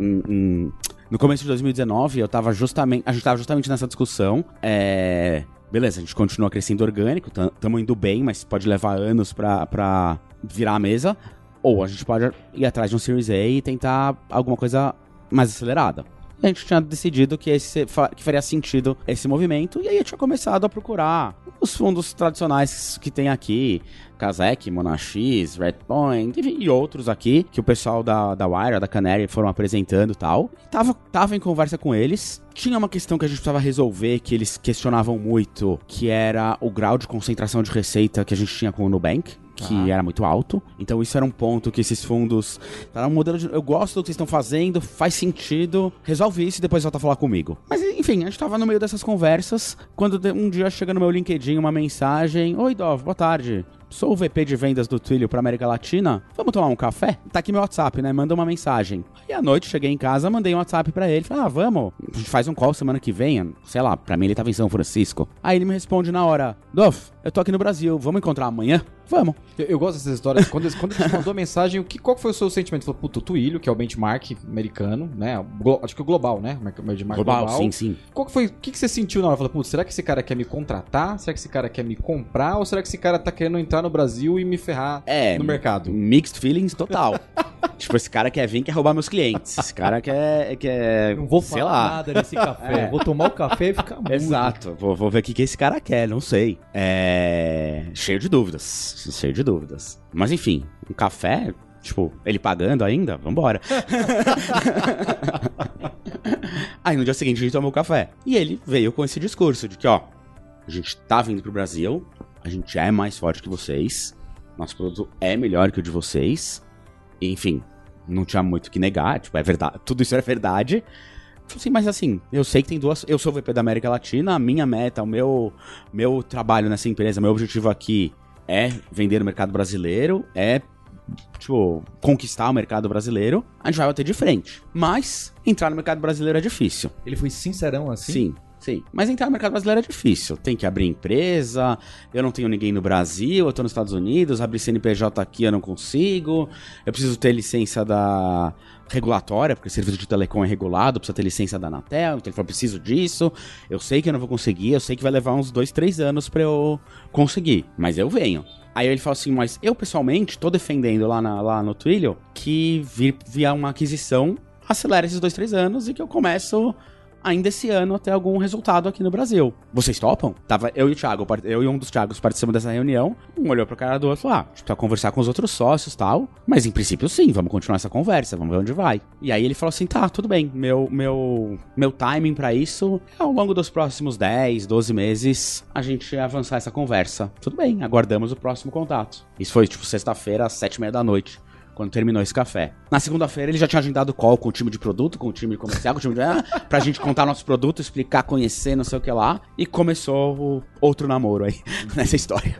em- em- no começo de 2019, eu tava justamente, a gente tava justamente nessa discussão. É, beleza, a gente continua crescendo orgânico, estamos indo bem, mas pode levar anos pra virar a mesa. Ou a gente pode ir atrás de um Series A e tentar alguma coisa mais acelerada. E a gente tinha decidido que, esse, que faria sentido esse movimento, e aí eu tinha começado a procurar os fundos tradicionais que tem aqui, Kazek, Monax, Redpoint, e outros aqui, que o pessoal da, da Wire, da Canary foram apresentando e tal. Tava, tava em conversa com eles. Tinha uma questão que a gente precisava resolver, que eles questionavam muito, que era o grau de concentração de receita que a gente tinha com o Nubank que era muito alto. Então isso era um ponto que esses fundos. Era um modelo de. Eu gosto do que vocês estão fazendo, faz sentido. Resolve isso e depois volta a falar comigo. Mas enfim, a gente tava no meio dessas conversas. Quando um dia chega no meu LinkedIn uma mensagem: Oi, Dov, boa tarde. Sou o VP de vendas do Twilio pra América Latina. Vamos tomar um café? Tá aqui meu WhatsApp, né? Manda uma mensagem. Aí à noite cheguei em casa, mandei um WhatsApp pra ele. Falei, ah, vamos. A gente faz um call semana que vem. Sei lá, pra mim ele tava em São Francisco. Aí ele me responde na hora: Dov, eu tô aqui no Brasil, vamos encontrar amanhã? Vamos. Eu, eu gosto dessas histórias. Quando, quando ele te mandou a mensagem, o que, qual foi o seu sentimento? Ele falou, puta, o Twilio, que é o benchmark americano, né? Glo- acho que o global, né? O benchmark Global, sim, sim. Qual que foi? O que, que você sentiu na hora? Falou, putz, será que esse cara quer me contratar? Será que esse cara quer me comprar? Ou será que esse cara tá querendo entrar no Brasil e me ferrar É, no mercado? Mixed feelings total. tipo, esse cara quer vir, quer roubar meus clientes. Esse cara quer, quer Não vou sei falar lá. nada nesse café. É. Vou tomar o café e ficar mudo. Exato. Vou, vou ver o que, que esse cara quer, não sei. É. Cheio de dúvidas. Cheio de dúvidas. Mas enfim, um café, tipo, ele pagando ainda? Vambora. Aí no dia seguinte a gente tomou café. E ele veio com esse discurso de que, ó, a gente tá vindo pro Brasil, a gente é mais forte que vocês, nosso produto é melhor que o de vocês. E, enfim, não tinha muito o que negar, tipo, é verdade, tudo isso é verdade. Assim, mas assim, eu sei que tem duas. Eu sou o VP da América Latina, a minha meta, o meu, meu trabalho nessa empresa, meu objetivo aqui é vender no mercado brasileiro, é, tipo, conquistar o mercado brasileiro. A gente vai bater de frente. Mas entrar no mercado brasileiro é difícil. Ele foi sincerão assim? Sim, sim. Mas entrar no mercado brasileiro é difícil. Tem que abrir empresa, eu não tenho ninguém no Brasil, eu tô nos Estados Unidos, abrir CNPJ aqui eu não consigo, eu preciso ter licença da regulatória, porque serviço de telecom é regulado, precisa ter licença da Anatel, então ele falou, preciso disso, eu sei que eu não vou conseguir, eu sei que vai levar uns dois, três anos pra eu conseguir, mas eu venho. Aí ele falou assim, mas eu pessoalmente tô defendendo lá, na- lá no Twilio que vir via uma aquisição acelera esses dois, três anos e que eu começo ainda esse ano a ter algum resultado aqui no Brasil. Vocês topam? Tava eu e o Thiago, eu e um dos Thiagos participamos dessa reunião. Um olhou pro cara do outro e falou: Ah, a gente precisa conversar com os outros sócios tal. Mas em princípio, sim, vamos continuar essa conversa, vamos ver onde vai. E aí ele falou assim: tá, tudo bem. Meu, meu, meu timing pra isso é ao longo dos próximos 10, 12 meses a gente avançar essa conversa. Tudo bem, aguardamos o próximo contato. Isso foi tipo sexta-feira, às sete e meia da noite quando terminou esse café. Na segunda-feira ele já tinha agendado call com o time de produto, com o time comercial, com o time de... ah, pra gente contar nosso produto, explicar, conhecer, não sei o que lá. E começou o outro namoro aí, nessa história.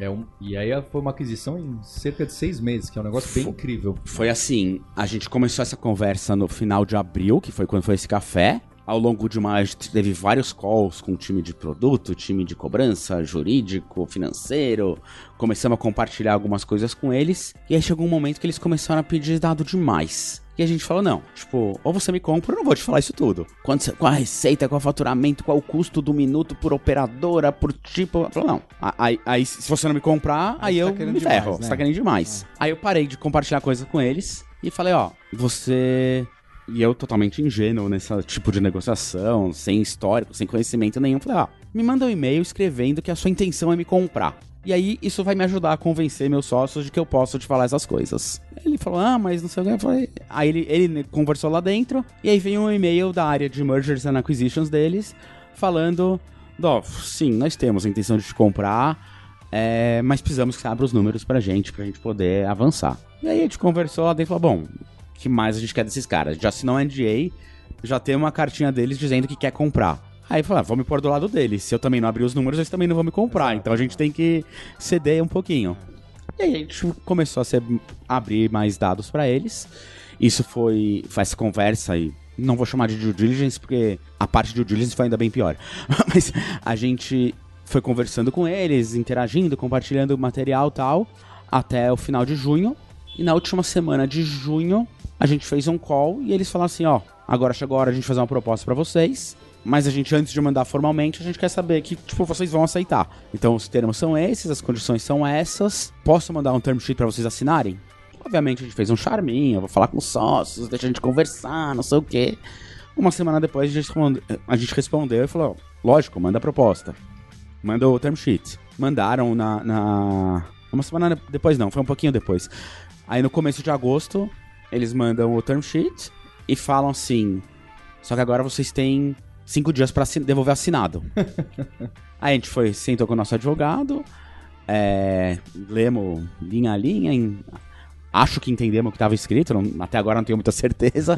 É um- e aí foi uma aquisição em cerca de seis meses, que é um negócio bem incrível. Foi assim, a gente começou essa conversa no final de abril, que foi quando foi esse café. Ao longo de uma, gente teve vários calls com o time de produto, time de cobrança, jurídico, financeiro. Começamos a compartilhar algumas coisas com eles. E aí chegou um momento que eles começaram a pedir dado demais. E a gente falou, não, tipo, ou você me compra, eu não vou te falar isso tudo. Quanto, qual a receita, qual o faturamento, qual o custo do minuto por operadora, por tipo... Falou, não, aí, aí se você não me comprar, aí você eu tá me demais, ferro, né? você tá querendo demais. Aí eu parei de compartilhar coisa com eles e falei, ó, você... E eu totalmente ingênuo nesse tipo de negociação, sem histórico, sem conhecimento nenhum. Falei, ó, me manda um e-mail escrevendo que a sua intenção é me comprar. E aí, isso vai me ajudar a convencer meus sócios de que eu posso te falar essas coisas. Ele falou, ah, mas não sei o que. Eu falei... Aí ele, ele conversou lá dentro, e aí veio um e-mail da área de Mergers and Acquisitions deles, falando, Dó, sim, nós temos a intenção de te comprar, é, mas precisamos que você abra os números pra gente, pra gente poder avançar. E aí a gente conversou lá dentro e falou, bom, que mais a gente quer desses caras? Já assinou um NDA, já tem uma cartinha deles dizendo que quer comprar. Aí falou, ah, vou me pôr do lado deles. Se eu também não abrir os números, eles também não vão me comprar. Então a gente tem que ceder um pouquinho. E aí a gente começou a ser- abrir mais dados pra eles. Isso foi, foi essa conversa e não vou chamar de due diligence porque a parte de due diligence foi ainda bem pior. Mas a gente foi conversando com eles, interagindo, compartilhando material e tal, até o final de junho. E na última semana de junho, a gente fez um call e eles falaram assim, ó, agora chegou a hora de a gente fazer uma proposta pra vocês. Mas a gente, antes de mandar formalmente, a gente quer saber que, tipo, vocês vão aceitar. Então, os termos são esses, as condições são essas. Posso mandar um term sheet pra vocês assinarem? Obviamente, a gente fez um charminho, vou falar com os sócios, deixa a gente conversar, não sei o quê. Uma semana depois, a gente, a gente respondeu e falou, lógico, manda a proposta. Manda o term sheet. Mandaram na, na... Uma semana depois não, foi um pouquinho depois. Aí no começo de agosto, eles mandam o term sheet e falam assim... Só que agora vocês têm cinco dias assin- devolver assinado. Aí a gente foi, sentou com o nosso advogado, é, lemos linha a linha, em- acho que entendemos o que estava escrito, não- até agora não tenho muita certeza.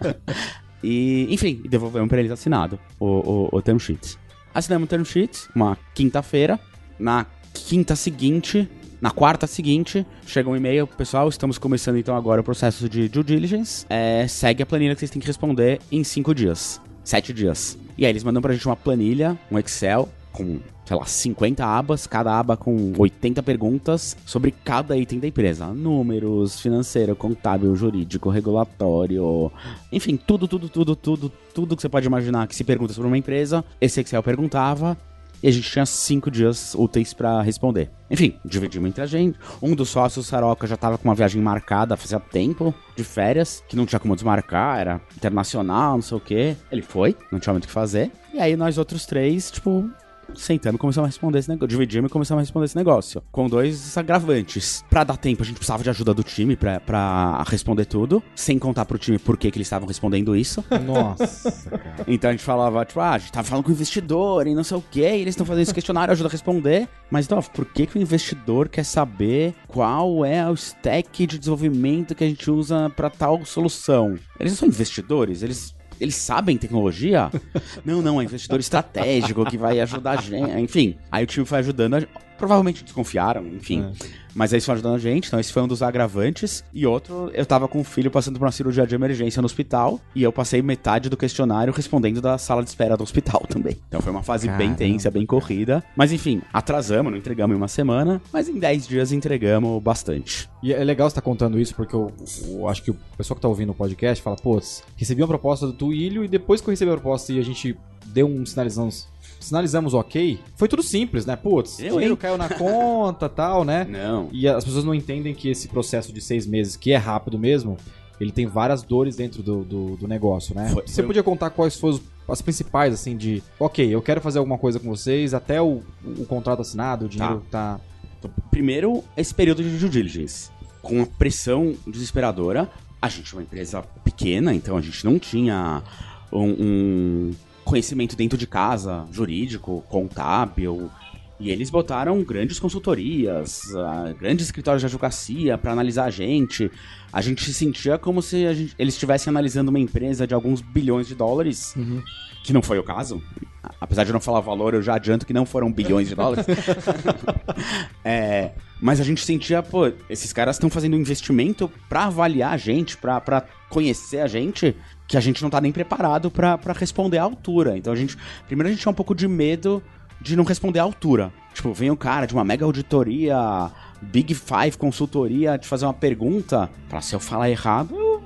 e, enfim, devolvemos pra eles assinado o, o, o term sheet. Assinamos o term sheet, uma quinta-feira. Na quinta seguinte, na quarta seguinte, chega um e-mail, pessoal, estamos começando então agora o processo de due diligence. É, segue a planilha que vocês têm que responder em cinco dias. Sete dias. E aí eles mandam pra gente uma planilha, um Excel, com sei lá, 50 abas, cada aba com 80 perguntas sobre cada item da empresa. Números, financeiro, contábil, jurídico, regulatório, enfim, tudo, tudo, tudo, tudo, tudo que você pode imaginar que se pergunta sobre uma empresa, esse Excel perguntava e a gente tinha cinco dias úteis para responder. Enfim, dividimos entre a gente. Um dos sócios, Saroca, já tava com uma viagem marcada fazia tempo, de férias, que não tinha como desmarcar, era internacional, não sei o quê. Ele foi, não tinha muito o que fazer. E aí nós outros três, tipo, sentando e começamos a responder esse negócio. Dividimos e começamos a responder esse negócio. Com dois agravantes. Pra dar tempo, a gente precisava de ajuda do time pra, pra responder tudo. Sem contar pro time por que, que eles estavam respondendo isso. Nossa, cara. Então a gente falava, tipo, ah, a gente tava falando com o investidor e não sei o que, e eles estão fazendo esse questionário, ajuda a responder. Mas, então, por que, que o investidor quer saber qual é o stack de desenvolvimento que a gente usa pra tal solução? Eles não são investidores, eles eles sabem tecnologia? não, não, é investidor estratégico que vai ajudar a gente. Enfim, aí o time foi ajudando. A... Provavelmente desconfiaram, enfim. É. Mas aí foram ajudando a gente, então esse foi um dos agravantes. E outro, eu tava com o filho passando por uma cirurgia de emergência no hospital. E eu passei metade do questionário respondendo da sala de espera do hospital também. Então foi uma fase bem Caramba. tensa, bem corrida. Mas enfim, atrasamos, não entregamos em uma semana. Mas em 10 dias entregamos bastante. E é legal você estar contando isso, porque eu, eu acho que o pessoal que tá ouvindo o podcast fala, putz, recebi uma proposta do Twilio e depois que eu recebi a proposta e a gente deu um sinalizamos, sinalizamos ok, foi tudo simples, né? Putz, Eu, dinheiro hein? caiu na conta tal, né? Não. E as pessoas não entendem que esse processo de seis meses, que é rápido mesmo, ele tem várias dores dentro do, do, do negócio, né? Foi- Você foi- podia contar quais foram as principais, assim, de ok, eu quero fazer alguma coisa com vocês, até o, o contrato assinado, o dinheiro tá. Primeiro, esse período de due diligence. Com a pressão desesperadora, a gente é uma empresa pequena, então a gente não tinha um, um conhecimento dentro de casa, jurídico, contábil. E eles botaram grandes consultorias, ah, grandes escritórios de advocacia para analisar a gente. A gente se sentia como se gente- eles estivessem analisando uma empresa de alguns bilhões de dólares, que não foi o caso. Apesar de eu não falar valor, eu já adianto que não foram bilhões de dólares. É, mas a gente sentia, pô, esses caras estão fazendo um investimento pra avaliar a gente, pra, pra conhecer a gente, que a gente não tá nem preparado pra responder à altura. Então a gente. Primeiro a gente tinha um pouco de medo de não responder à altura. Tipo, vem o cara de uma mega auditoria, Big Five consultoria, te fazer uma pergunta. Pra se eu falar errado, eu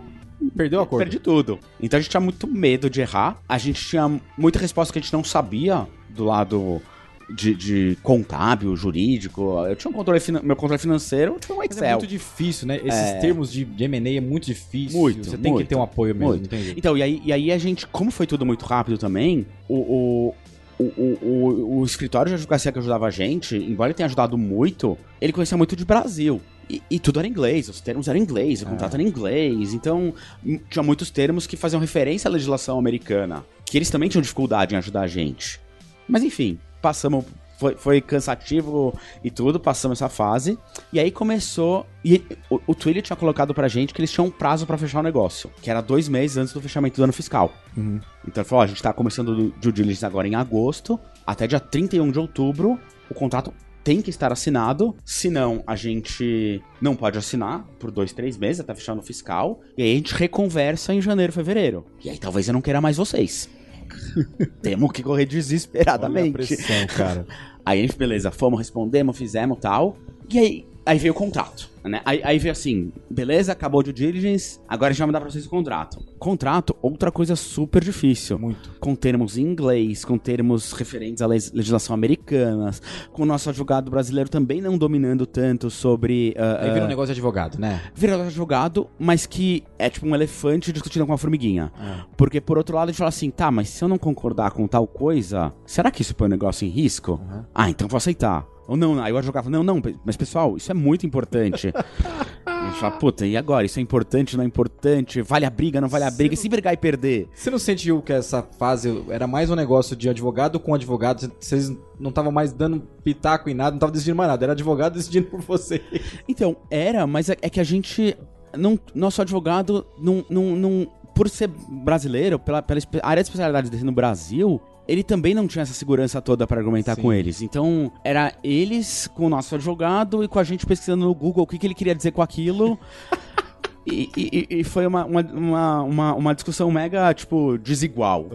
Perdeu a cor. Perdi tudo. Então a gente tinha muito medo de errar. A gente tinha muita resposta que a gente não sabia do lado de, de contábil, jurídico. Eu tinha um controle meu controle financeiro, eu tinha um Mas é Excel. muito difícil, né? Esses É. termos de, de M&A é muito difícil. Muito, Você tem muito, que ter um apoio mesmo, muito. Então, e aí, e aí a gente, como foi tudo muito rápido também, o, o, o, o, o- o escritório de advocacia que ajudava a gente, embora ele tenha ajudado muito, ele conhecia muito de Brasil. E, e tudo era inglês, os termos eram inglês, o contrato era em inglês, então m- tinha muitos termos que faziam referência à legislação americana, que eles também tinham dificuldade em ajudar a gente. Mas enfim, passamos. Foi, foi cansativo e tudo, passamos essa fase. E aí começou. E o, o Twilio tinha colocado pra gente que eles tinham um prazo pra fechar o negócio, que era dois meses antes do fechamento do ano fiscal. Uhum. Então ele falou: ó, a gente tá começando o due diligence agora em agosto, até dia 31 de outubro, o contrato tem que estar assinado, senão a gente não pode assinar por dois, três meses até fechar no fiscal, e aí a gente reconversa em janeiro, fevereiro. E aí talvez eu não queira mais vocês. Temos que correr Olha a desesperadamente. pressão, cara. Aí, beleza, fomos, respondemos, fizemos tal. E aí, aí veio o contrato, né? Aí, aí veio assim, beleza, acabou o due diligence, agora a gente vai mandar pra vocês o contrato. Contrato, outra coisa super difícil. Muito. Com termos em inglês, com termos referentes à legislação americana, com o nosso advogado brasileiro também não dominando tanto sobre... ah, Aí vira um ah, negócio de advogado, né? vira advogado, mas que é tipo um elefante discutindo com uma formiguinha. É. Porque por outro lado a gente fala assim, tá, mas se eu não concordar com tal coisa, será que isso põe o negócio em risco? Uhum. Ah, então vou aceitar. Ou não, aí o advogado fala, não, não, mas pessoal, isso é muito importante. a gente fala, puta, e agora? Isso é importante, não é importante? Vale a briga, não vale a briga? E se brigar e perder? Você não sentiu que essa fase era mais um negócio de advogado com advogado? Vocês não estavam mais dando pitaco em nada, não estavam decidindo mais nada. Era advogado decidindo por você. Então, era, mas é, é que a gente. Não, nosso advogado não. não, não por ser brasileiro, pela, pela área de especialidade dele no Brasil, ele também não tinha essa segurança toda pra argumentar Sim. com eles. Então, era eles com o nosso advogado e com a gente pesquisando no Google o que, que ele queria dizer com aquilo. E, e- e foi uma, uma, uma, uma, discussão mega, tipo, desigual.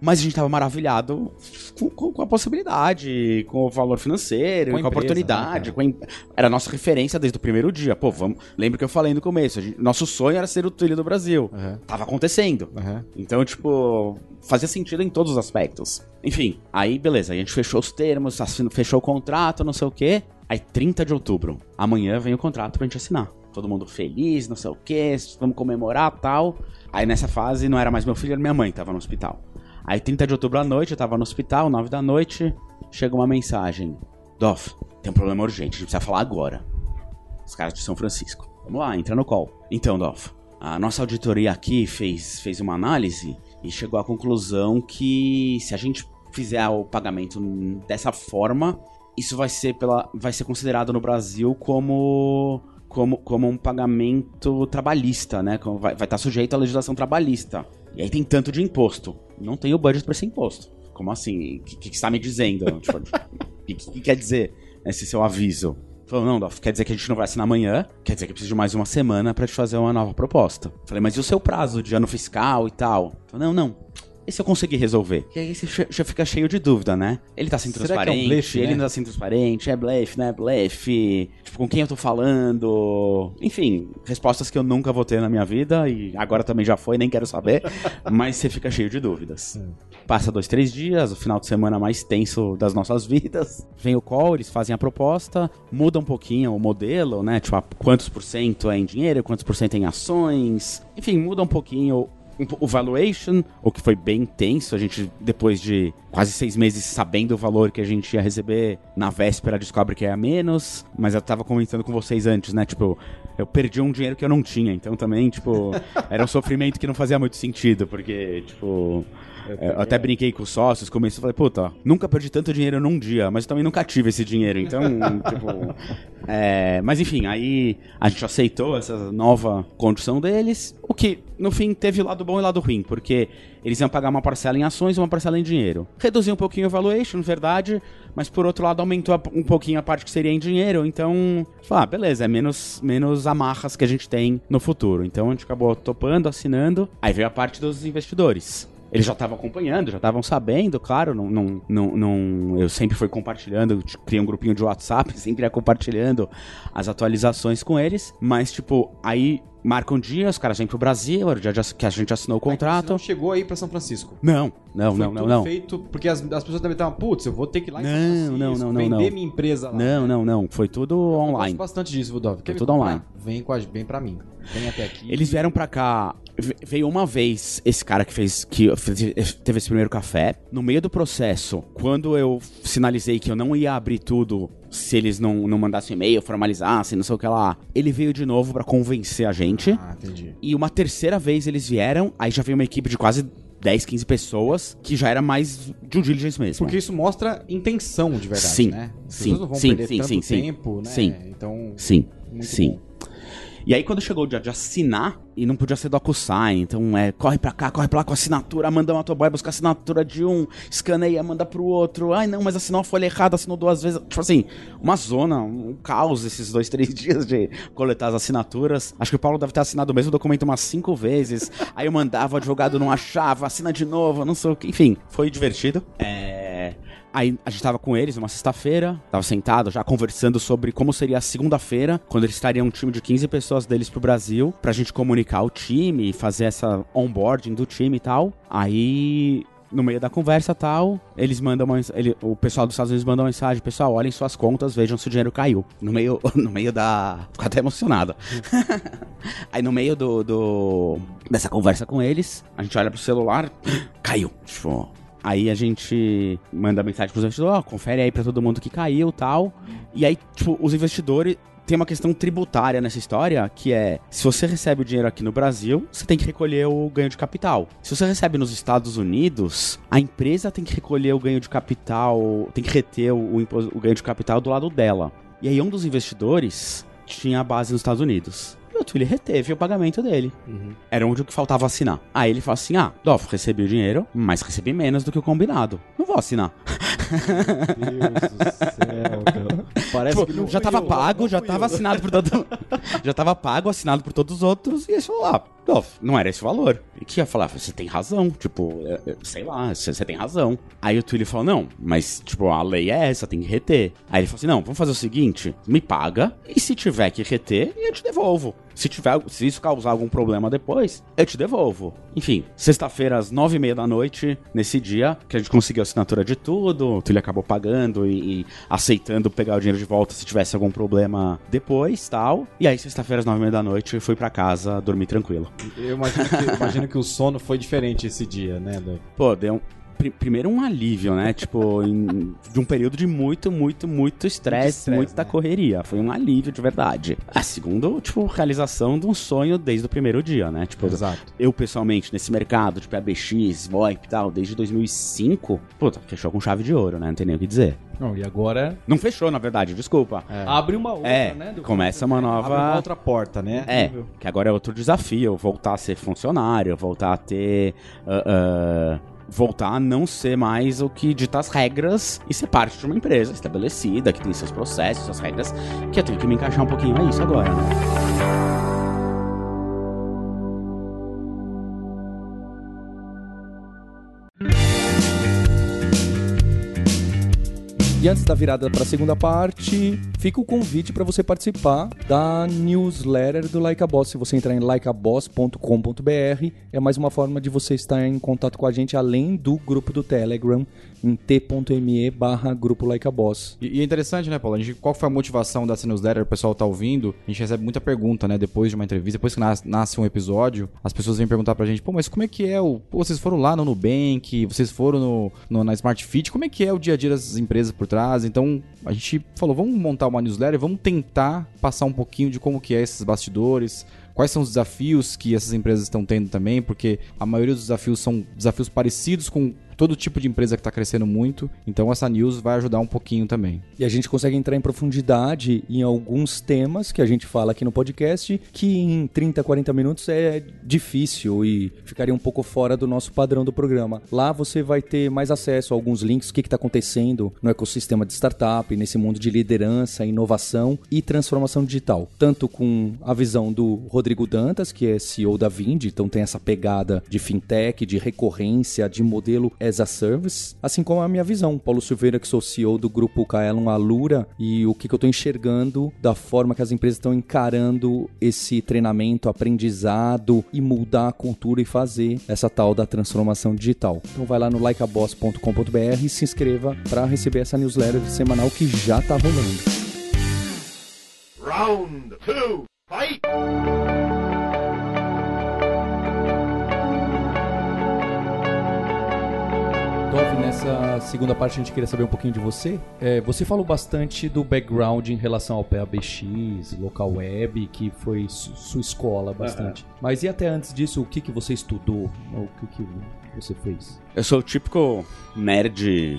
Mas a gente tava maravilhado com, com- com a possibilidade, com o valor financeiro, Com com a a, empresa, oportunidade. né, com a em- Era a nossa referência desde o primeiro dia. Pô, vamos. Lembra que eu falei no começo? a gente- nosso sonho era ser o Twilio do Brasil. Aham. Tava acontecendo. Então, tipo, fazia sentido em todos os aspectos. Enfim, aí beleza, a gente fechou os termos, assino- fechou o contrato, não sei o quê. Aí 30 de outubro, amanhã vem o contrato pra gente assinar. Todo mundo feliz, não sei o quê, vamos comemorar tal. Aí nessa fase não era mais meu filho, era minha mãe, tava no hospital. Aí 30 de outubro à noite, eu tava no hospital, 9 da noite, chega uma mensagem. Doff, tem um problema urgente, a gente precisa falar agora. Os caras de São Francisco. Vamos lá, entra no call. Então, Dolph, a nossa auditoria aqui fez, fez uma análise e chegou à conclusão que se a gente fizer o pagamento dessa forma, isso vai ser, pela, vai ser considerado no Brasil como, como, como um pagamento trabalhista, né? Como vai estar sujeito à legislação trabalhista. E aí tem tanto de imposto. Não tem o budget para esse imposto. Como assim? O que, que, você tá me dizendo? Tipo, O que, que quer dizer esse seu aviso? Falou, não, quer dizer que a gente não vai assinar amanhã, quer dizer que eu preciso de mais uma semana pra te fazer uma nova proposta. Falei, mas e o seu prazo de ano fiscal e tal? Falou, não, não. Esse eu consegui resolver. E aí você já fica cheio de dúvida, né? Ele tá sendo Será que é um transparente, blefe, ele né? não tá sendo transparente, é blefe, né? Blefe. Tipo, com quem eu tô falando? Enfim, respostas que eu nunca vou ter na minha vida e agora também já foi, nem quero saber. mas você fica cheio de dúvidas. Passa dois, três dias, o final de semana mais tenso das nossas vidas. Vem o call, eles fazem a proposta, muda um pouquinho o modelo, né? Tipo, quantos por cento é em dinheiro, quantos por cento é em ações. Enfim, muda um pouquinho po- o valuation, o que foi bem intenso. A gente, depois de quase seis meses sabendo o valor que a gente ia receber, na véspera descobre que é a menos. Mas eu tava comentando com vocês antes, né? Tipo, eu perdi um dinheiro que eu não tinha. Então também, tipo, era um sofrimento que não fazia muito sentido, porque, tipo. é, Eu até brinquei com os sócios, comecei e falei, puta, nunca perdi tanto dinheiro num dia, mas eu também nunca tive esse dinheiro, então, tipo. é, mas enfim, aí a gente aceitou essa nova condição deles, o que no fim teve lado bom e lado ruim, porque eles iam pagar uma parcela em ações e uma parcela em dinheiro. Reduziu um pouquinho o valuation, verdade, mas por outro lado aumentou um pouquinho a parte que seria em dinheiro, então, ah, beleza, é menos, menos amarras que a gente tem no futuro. Então a gente acabou topando, assinando, aí veio a parte dos investidores. Eles já estavam acompanhando, já estavam sabendo, claro, não, não, não, não- eu sempre fui compartilhando, criei um grupinho de WhatsApp, sempre ia compartilhando as atualizações com eles, mas tipo, aí marca um dia, os caras vêm pro Brasil, era o dia que a gente assinou o contrato. não chegou aí pra São Francisco. Não, não, Foi não, não, não. feito porque as, as pessoas também estavam, putz, eu vou ter que ir lá em São Francisco, não, não, não, vender não. minha empresa lá. Não, não, não, foi tudo Eu gosto online. bastante disso. Quer me tudo online. Vem, com a, vem pra mim. Vem até aqui. Eles vieram pra cá. ve- Veio uma vez esse cara que fez. que teve esse primeiro café. No meio do processo, quando eu sinalizei que eu não ia abrir tudo se eles não, não mandassem e-mail, formalizassem, não sei o que lá, ele veio de novo pra convencer a gente. Ah, entendi. E uma terceira vez eles vieram, aí já veio uma equipe de quase 10, 15 pessoas, que já era mais due diligence mesmo. Porque isso mostra intenção de verdade, Sim, né? As sim, pessoas não vão sim, perder sim, tanto sim, sim. tempo, né? Sim. Então, Sim, sim. bom. E aí quando chegou o dia de assinar, e não podia ser DocuSign, então é, corre pra cá, corre pra lá com a assinatura, manda uma motoboy buscar a assinatura de um, escaneia, manda pro outro, ai não, mas assinou a folha errada, assinou duas vezes, tipo assim, uma zona, um caos esses dois, três dias de coletar as assinaturas. Acho que o Paulo deve ter assinado o mesmo documento umas cinco vezes, aí eu mandava, o advogado não achava, assina de novo, não sei o que, enfim, foi divertido. É... Aí a gente tava com eles uma sexta-feira, tava sentado já conversando sobre como seria a segunda-feira, quando eles estariam um time de 15 pessoas deles pro Brasil, pra gente comunicar o time, fazer essa onboarding do time e tal. Aí no meio da conversa tal, eles mandam uma, ele, o pessoal dos Estados Unidos manda uma mensagem, pessoal, olhem suas contas, vejam se o dinheiro caiu. No meio, no meio da, fico até emocionado. Aí no meio do, do dessa conversa com eles, a gente olha pro celular, caiu. Tipo, Aí a gente manda mensagem pros investidores, ó, confere aí pra todo mundo que caiu tal. E aí, tipo, os investidores. Tem uma questão tributária nessa história, que é, se você recebe o dinheiro aqui no Brasil, você tem que recolher o ganho de capital. Se você recebe nos Estados Unidos, a empresa tem que recolher o ganho de capital, tem que reter o, o ganho de capital do lado dela. E aí um dos investidores tinha a base nos Estados Unidos. E Twilio reteve o pagamento dele. Era onde o que faltava assinar. Aí ele falou assim: ah, Dolph, recebi o dinheiro, mas recebi menos do que o combinado. Não vou assinar. Deus do céu, cara. Parece Tipo, que não já tava eu, pago, não já tava eu. assinado por todo Já tava pago, assinado por todos os outros, e eles falaram, ah, não, não era esse valor. E que ia falar, você tem razão, tipo, é, é, sei lá, você tem razão. Aí o Twilio falou, não, mas, tipo, a lei é essa, tem que reter. Aí ele falou assim, não, vamos fazer o seguinte, me paga, e se tiver que reter, eu te devolvo. Se, tiver, se isso causar algum problema depois, eu te devolvo. Enfim, sexta-feira, às nove e meia da noite, nesse dia, que a gente conseguiu a assinatura de tudo, o Twilio acabou pagando e, e aceitando pegar o dinheiro de volta se tivesse algum problema depois, tal. E aí, sexta-feira, às nove e meia da noite, fui pra casa dormir tranquilo. Eu imagino que, imagino que o sono foi diferente esse dia, né? Pô, deu pri- Primeiro um alívio, né? Tipo, em- de um período de muito, muito, muito estresse, muita né? correria. Foi um alívio de verdade. A segunda, tipo, realização de um sonho desde o primeiro dia, né? Tipo, Exato. eu pessoalmente, nesse mercado, tipo, ABX, VoIP e tal, desde 2005, puta, fechou com chave de ouro, né? Não tem nem o que dizer. Não, e agora Não fechou, na verdade, desculpa. abre uma outra, É, né? do- começa uma Abre uma nova. outra porta, né? É, que agora é outro desafio, voltar a ser funcionário, voltar a ter. ah, ah, voltar a não ser mais o que dita as regras e ser parte de uma empresa estabelecida, que tem seus processos, suas regras, que eu tenho que me encaixar um pouquinho a isso agora, né? E antes da virada para a segunda parte, fica o convite para você participar da newsletter do Like a Boss. Se você entrar em likeaboss.com.br, é mais uma forma de você estar em contato com a gente além do grupo do Telegram em t.me barra grupo Like a Boss. E, e é interessante, né, Paulo? A gente, qual foi a motivação dessa newsletter? O pessoal tá ouvindo. A gente recebe muita pergunta, né? Depois de uma entrevista, depois que nas- nasce um episódio, as pessoas vêm perguntar pra gente: pô, mas como é que é o. Pô, vocês foram lá no Nubank, vocês foram no, no- na Smart Fit, como é que é o dia a dia dessas empresas por trás? Então, a gente falou: vamos montar uma newsletter, vamos tentar passar um pouquinho de como que é esses bastidores. Quais são os desafios que essas empresas estão tendo também? Porque a maioria dos desafios são desafios parecidos com todo tipo de empresa que está crescendo muito. Então essa news vai ajudar um pouquinho também. E a gente consegue entrar em profundidade em alguns temas que a gente fala aqui no podcast, que em 30, 40 minutos é difícil e ficaria um pouco fora do nosso padrão do programa. Lá você vai ter mais acesso a alguns links, o que está acontecendo no ecossistema de startup, nesse mundo de liderança, inovação e transformação digital. Tanto com a visão do Rodrigo Dantas, que é CEO da Vind, então tem essa pegada de fintech, de recorrência, de modelo as a service, assim como a minha visão. Paulo Silveira, que sou CEO do grupo Kaelon Alura, e o que, que eu estou enxergando da forma que as empresas estão encarando esse treinamento, aprendizado e mudar a cultura e fazer essa tal da transformação digital. Então vai lá no likeaboss.com.br e se inscreva para receber essa newsletter semanal que já está rolando. Round two, fight! Dov, nessa segunda parte a gente queria saber um pouquinho de você. É, você falou bastante do background em relação ao PABX, local web, que foi su- sua escola bastante. Mas e até antes disso, o que, que você estudou? O que, que você fez? Eu sou o típico nerd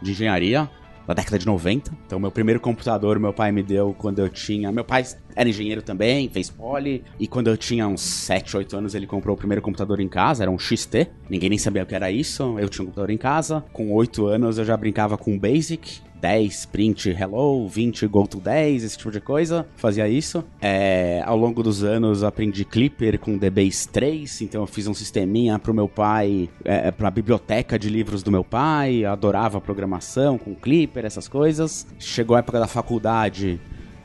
de engenharia da década de 90. Então, meu primeiro computador meu pai me deu quando eu tinha. Meu pai era engenheiro também, fez poli. E quando eu tinha uns 7, 8 anos, ele comprou o primeiro computador em casa, era um XT. Ninguém nem sabia o que era isso. Eu tinha um computador em casa. Com 8 anos, eu já brincava com Basic. 10, print hello, 20, go to 10, esse tipo de coisa. Fazia isso. É, ao longo dos anos, aprendi Clipper com DBase 3, então eu fiz um sisteminha pro meu pai, é, pra biblioteca de livros do meu pai. Adorava programação com Clipper, essas coisas. Chegou a época da faculdade,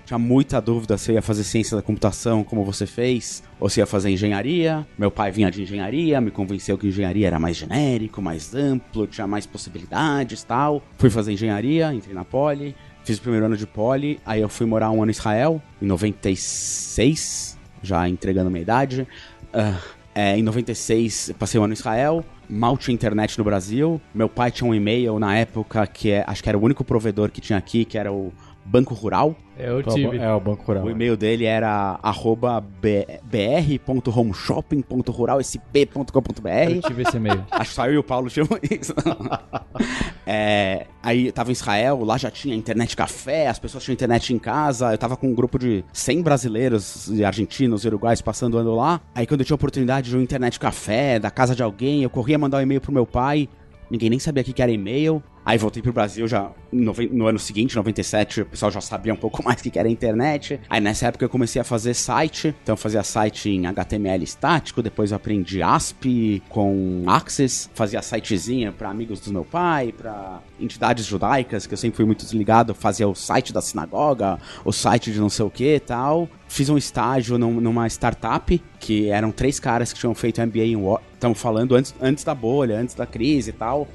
tinha muita dúvida se ia fazer ciência da computação como você fez, ou se ia fazer engenharia. Meu pai vinha de engenharia, me convenceu que engenharia era mais genérico, mais amplo, tinha mais possibilidades tal. Fui fazer engenharia, entrei na Poli, fiz o primeiro ano de Poli, aí eu fui morar um ano em Israel, em 96, já entregando minha idade. Ah, é, em 96, passei um ano em Israel. Mal tinha internet no Brasil. Meu pai tinha um e-mail na época que é, acho que era o único provedor que tinha aqui, que era o Banco Rural. É, eu É o tive. É o Banco Rural. O e-mail dele era arroba br.homeshopping.ruralsp.com.br. Eu tive esse e-mail. Acho que só eu e o Paulo chamam isso. É, aí eu tava em Israel, lá já tinha internet café, as pessoas tinham internet em casa. Eu tava com um grupo de 100 brasileiros, e argentinos e uruguais passando o ano lá. Aí quando eu tinha oportunidade de um internet café, da casa de alguém, eu corria mandar um e-mail pro meu pai. Ninguém nem sabia o que que era e-mail. Aí voltei pro Brasil já no, no, ano seguinte, 97, o pessoal já sabia um pouco mais o que era a internet. Aí nessa época eu comecei a fazer site, então eu fazia site em HTML estático, depois eu aprendi ASP com Access, fazia sitezinha para amigos do meu pai, para entidades judaicas, que eu sempre fui muito desligado, fazia o site da sinagoga, o site de não sei o que e tal. Fiz um estágio num, numa startup, que eram três caras que tinham feito MBA em Estamos falando antes, antes da bolha, antes da crise e tal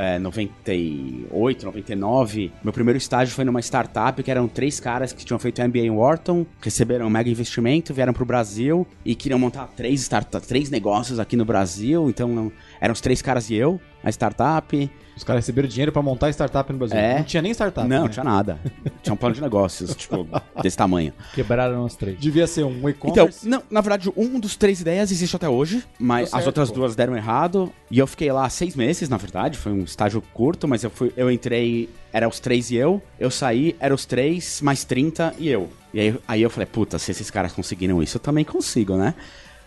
é, 98, 99. Meu primeiro estágio foi numa startup que eram três caras que tinham feito MBA em Wharton, receberam um mega investimento, vieram pro Brasil e queriam montar três, startups, três negócios aqui no Brasil. Então eram os três caras e eu, a startup. Os caras receberam dinheiro para montar startup no Brasil. É. Não tinha nem startup. Não, né? tinha nada. tinha um plano de negócios, tipo, desse tamanho. Quebraram os três. Devia ser um Então, e-commerce. não, na verdade, um dos três ideias existe até hoje, mas Deu certo, as outras pô. duas deram errado. E eu fiquei lá seis meses, na verdade, foi um estágio curto, mas eu fui, eu entrei, era os três e eu, eu saí, era os três, mais 30 e eu. E aí, aí eu falei, puta, se esses caras conseguiram isso, eu também consigo, né?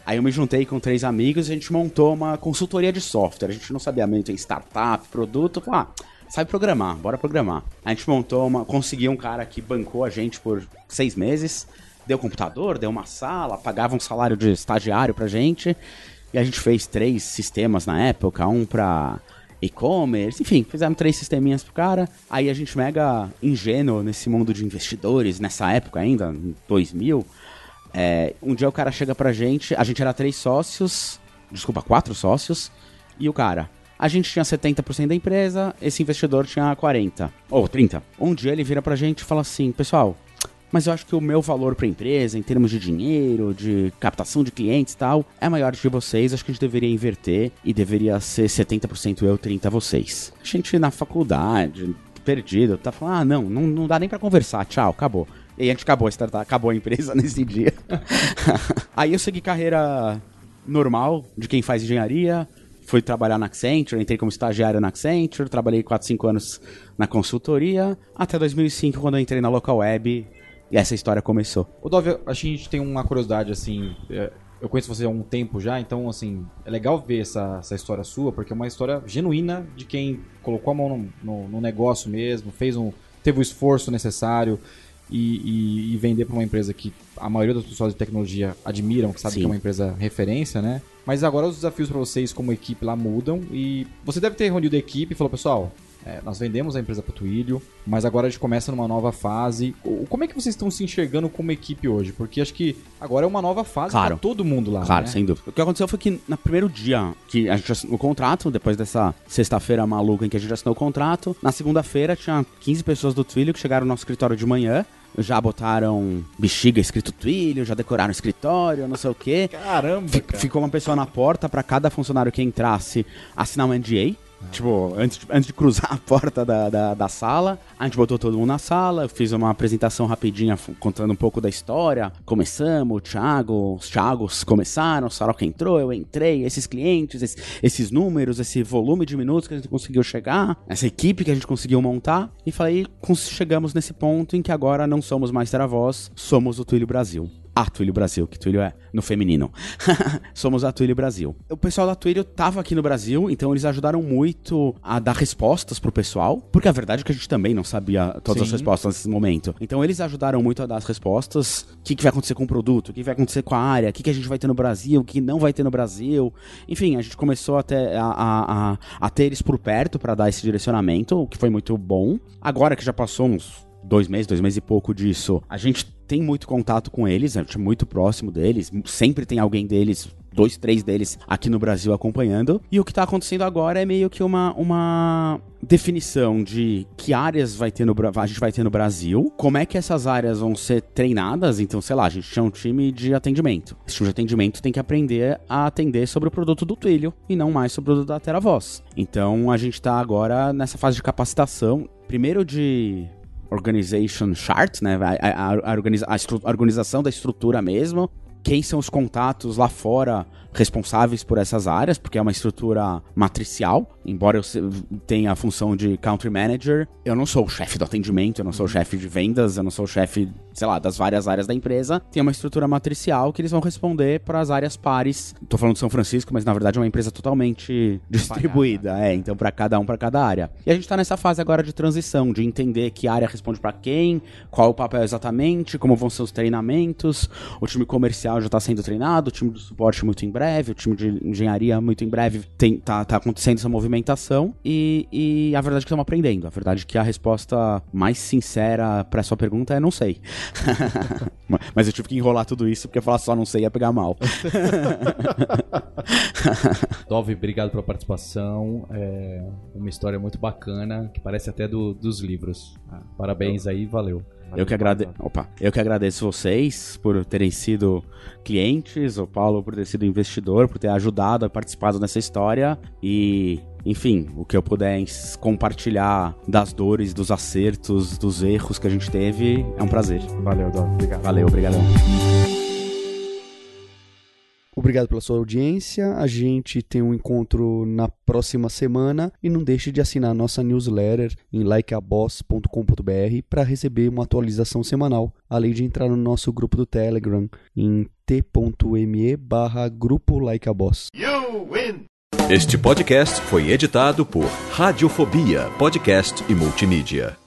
Aí eu me juntei com três amigos e a gente montou uma consultoria de software. A gente não sabia muito em startup, produto. Falei, ah, sabe programar, bora programar. A gente montou uma. Conseguiu um cara que bancou a gente por seis meses. Deu computador, deu uma sala, pagava um salário de estagiário pra gente. E a gente fez três sistemas na época, um pra e-commerce, enfim, fizemos três sisteminhas pro cara. Aí a gente mega ingênuo nesse mundo de investidores, nessa época ainda, em 2000. É, um dia o cara chega pra gente, a gente era três sócios, desculpa, quatro sócios, e o cara, a gente tinha 70% da empresa, esse investidor tinha 40%, ou 30%. Um dia ele vira pra gente e fala assim, pessoal, mas eu acho que o meu valor pra empresa, em termos de dinheiro, de captação de clientes e tal, é maior que vocês, acho que a gente deveria inverter e deveria ser 70% eu, 30% vocês. A gente na faculdade, perdido, tá falando, ah, não, não, não dá nem pra conversar, tchau, acabou. E a gente acabou a startup, acabou a empresa nesse dia. Aí eu segui carreira normal de quem faz engenharia. Fui trabalhar na Accenture, entrei como estagiário na Accenture, trabalhei 4, 5 anos na consultoria, até 2005, quando eu entrei na Local Web, e essa história começou. Ô, Dove, acho que a gente tem uma curiosidade, assim. é, Eu conheço você há um tempo já, então, assim, é legal ver essa, essa história sua, porque é uma história genuína de quem colocou a mão no, no- no negócio mesmo, fez um. teve o esforço necessário e, e- e vender para uma empresa que a maioria dos pessoas de tecnologia admiram, que sabe que é uma empresa referência, né? Mas agora os desafios para vocês como equipe lá mudam e você deve ter reunido a equipe e falou, pessoal, é, nós vendemos a empresa para Twilio, mas agora a gente começa numa nova fase. Como é que vocês estão se enxergando como equipe hoje? Porque acho que agora é uma nova fase Claro. para todo mundo lá. Claro, né? sem dúvida. O que aconteceu foi que no primeiro dia que a gente assinou o contrato, depois dessa sexta-feira maluca em que a gente assinou o contrato, na segunda-feira tinha 15 pessoas do Twilio que chegaram no nosso escritório de manhã. Já botaram bexiga escrito Twilio, já decoraram o escritório, não sei o quê. Caramba, cara. Ficou uma pessoa na porta pra cada funcionário que entrasse assinar um NDA. Tipo, antes de, antes de cruzar a porta da, da, da sala, a gente botou todo mundo na sala, fiz uma apresentação rapidinha contando um pouco da história. Começamos, o Thiago, os Thiagos começaram, o Saroca entrou, eu entrei, esses clientes, esse- esses números, esse volume de minutos que a gente conseguiu chegar, essa equipe que a gente conseguiu montar. E falei, chegamos nesse ponto em que agora não somos mais Teravoz, somos o Twilio Brasil. A Twilio Brasil, que Twilio é no feminino. Somos a Twilio Brasil. O pessoal da Twilio tava aqui no Brasil, então eles ajudaram muito a dar respostas pro pessoal, porque a verdade é que a gente também não sabia todas as Sim. respostas nesse momento. Então eles ajudaram muito a dar as respostas, o que, que vai acontecer com o produto, o que vai acontecer com a área, o que, que a gente vai ter no Brasil, o que não vai ter no Brasil. Enfim, a gente começou até a, a, a, a ter eles por perto para dar esse direcionamento, o que foi muito bom. Agora que já passou uns dois meses, dois meses e pouco disso, a gente tem muito contato com eles, gente é muito próximo deles, sempre tem alguém deles, dois, três deles aqui no Brasil acompanhando. E o que tá acontecendo agora é meio que uma, uma definição de que áreas vai ter no, a gente vai ter no Brasil, como é que essas áreas vão ser treinadas. Então, sei lá, a gente tinha um time de atendimento. Esse time de atendimento tem que aprender a atender sobre o produto do Twilio e não mais sobre o produto da TeraVoz. Então, a gente tá agora nessa fase de capacitação, primeiro de organization chart, né? A, a- a organiza- a organização da estrutura mesmo. quem são os contatos lá fora responsáveis por essas áreas, porque é uma estrutura matricial. Embora eu tenha a função de country manager, eu não sou o chefe do atendimento, eu não sou o chefe de vendas, eu não sou o chefe, sei lá, das várias áreas da empresa. Tem uma estrutura matricial que eles vão responder para as áreas pares. Tô falando de São Francisco, mas na verdade é uma empresa totalmente distribuída, é, então para cada um, para cada área. E a gente tá nessa fase agora de transição, de entender que área responde para quem, qual é o papel exatamente, como vão ser os treinamentos. O time comercial já tá sendo treinado, o time de suporte muito em breve breve, o time de engenharia muito em breve tem, tá, tá acontecendo essa movimentação e, e a verdade é que estamos aprendendo. A verdade é que a resposta mais sincera para sua pergunta é não sei. Mas eu tive que enrolar tudo isso porque falar só não sei ia pegar mal. Dove, obrigado pela participação. É uma história muito bacana, que parece até do, dos livros. Parabéns aí, valeu. Eu que, agrade... Opa, eu que agradeço vocês por terem sido clientes, o Paulo por ter sido investidor, por ter ajudado a participar nessa história e enfim, o que eu puder compartilhar das dores, dos acertos, dos erros que a gente teve, é um prazer. Valeu, Dó. Obrigado. Valeu, obrigadão. Obrigado pela sua audiência. A gente tem um encontro na próxima semana e não deixe de assinar nossa newsletter em likeaboss.com.br para receber uma atualização semanal, além de entrar no nosso grupo do Telegram em t.me barra grupo likeaboss. Este podcast foi editado por Radiofobia, podcast e multimídia.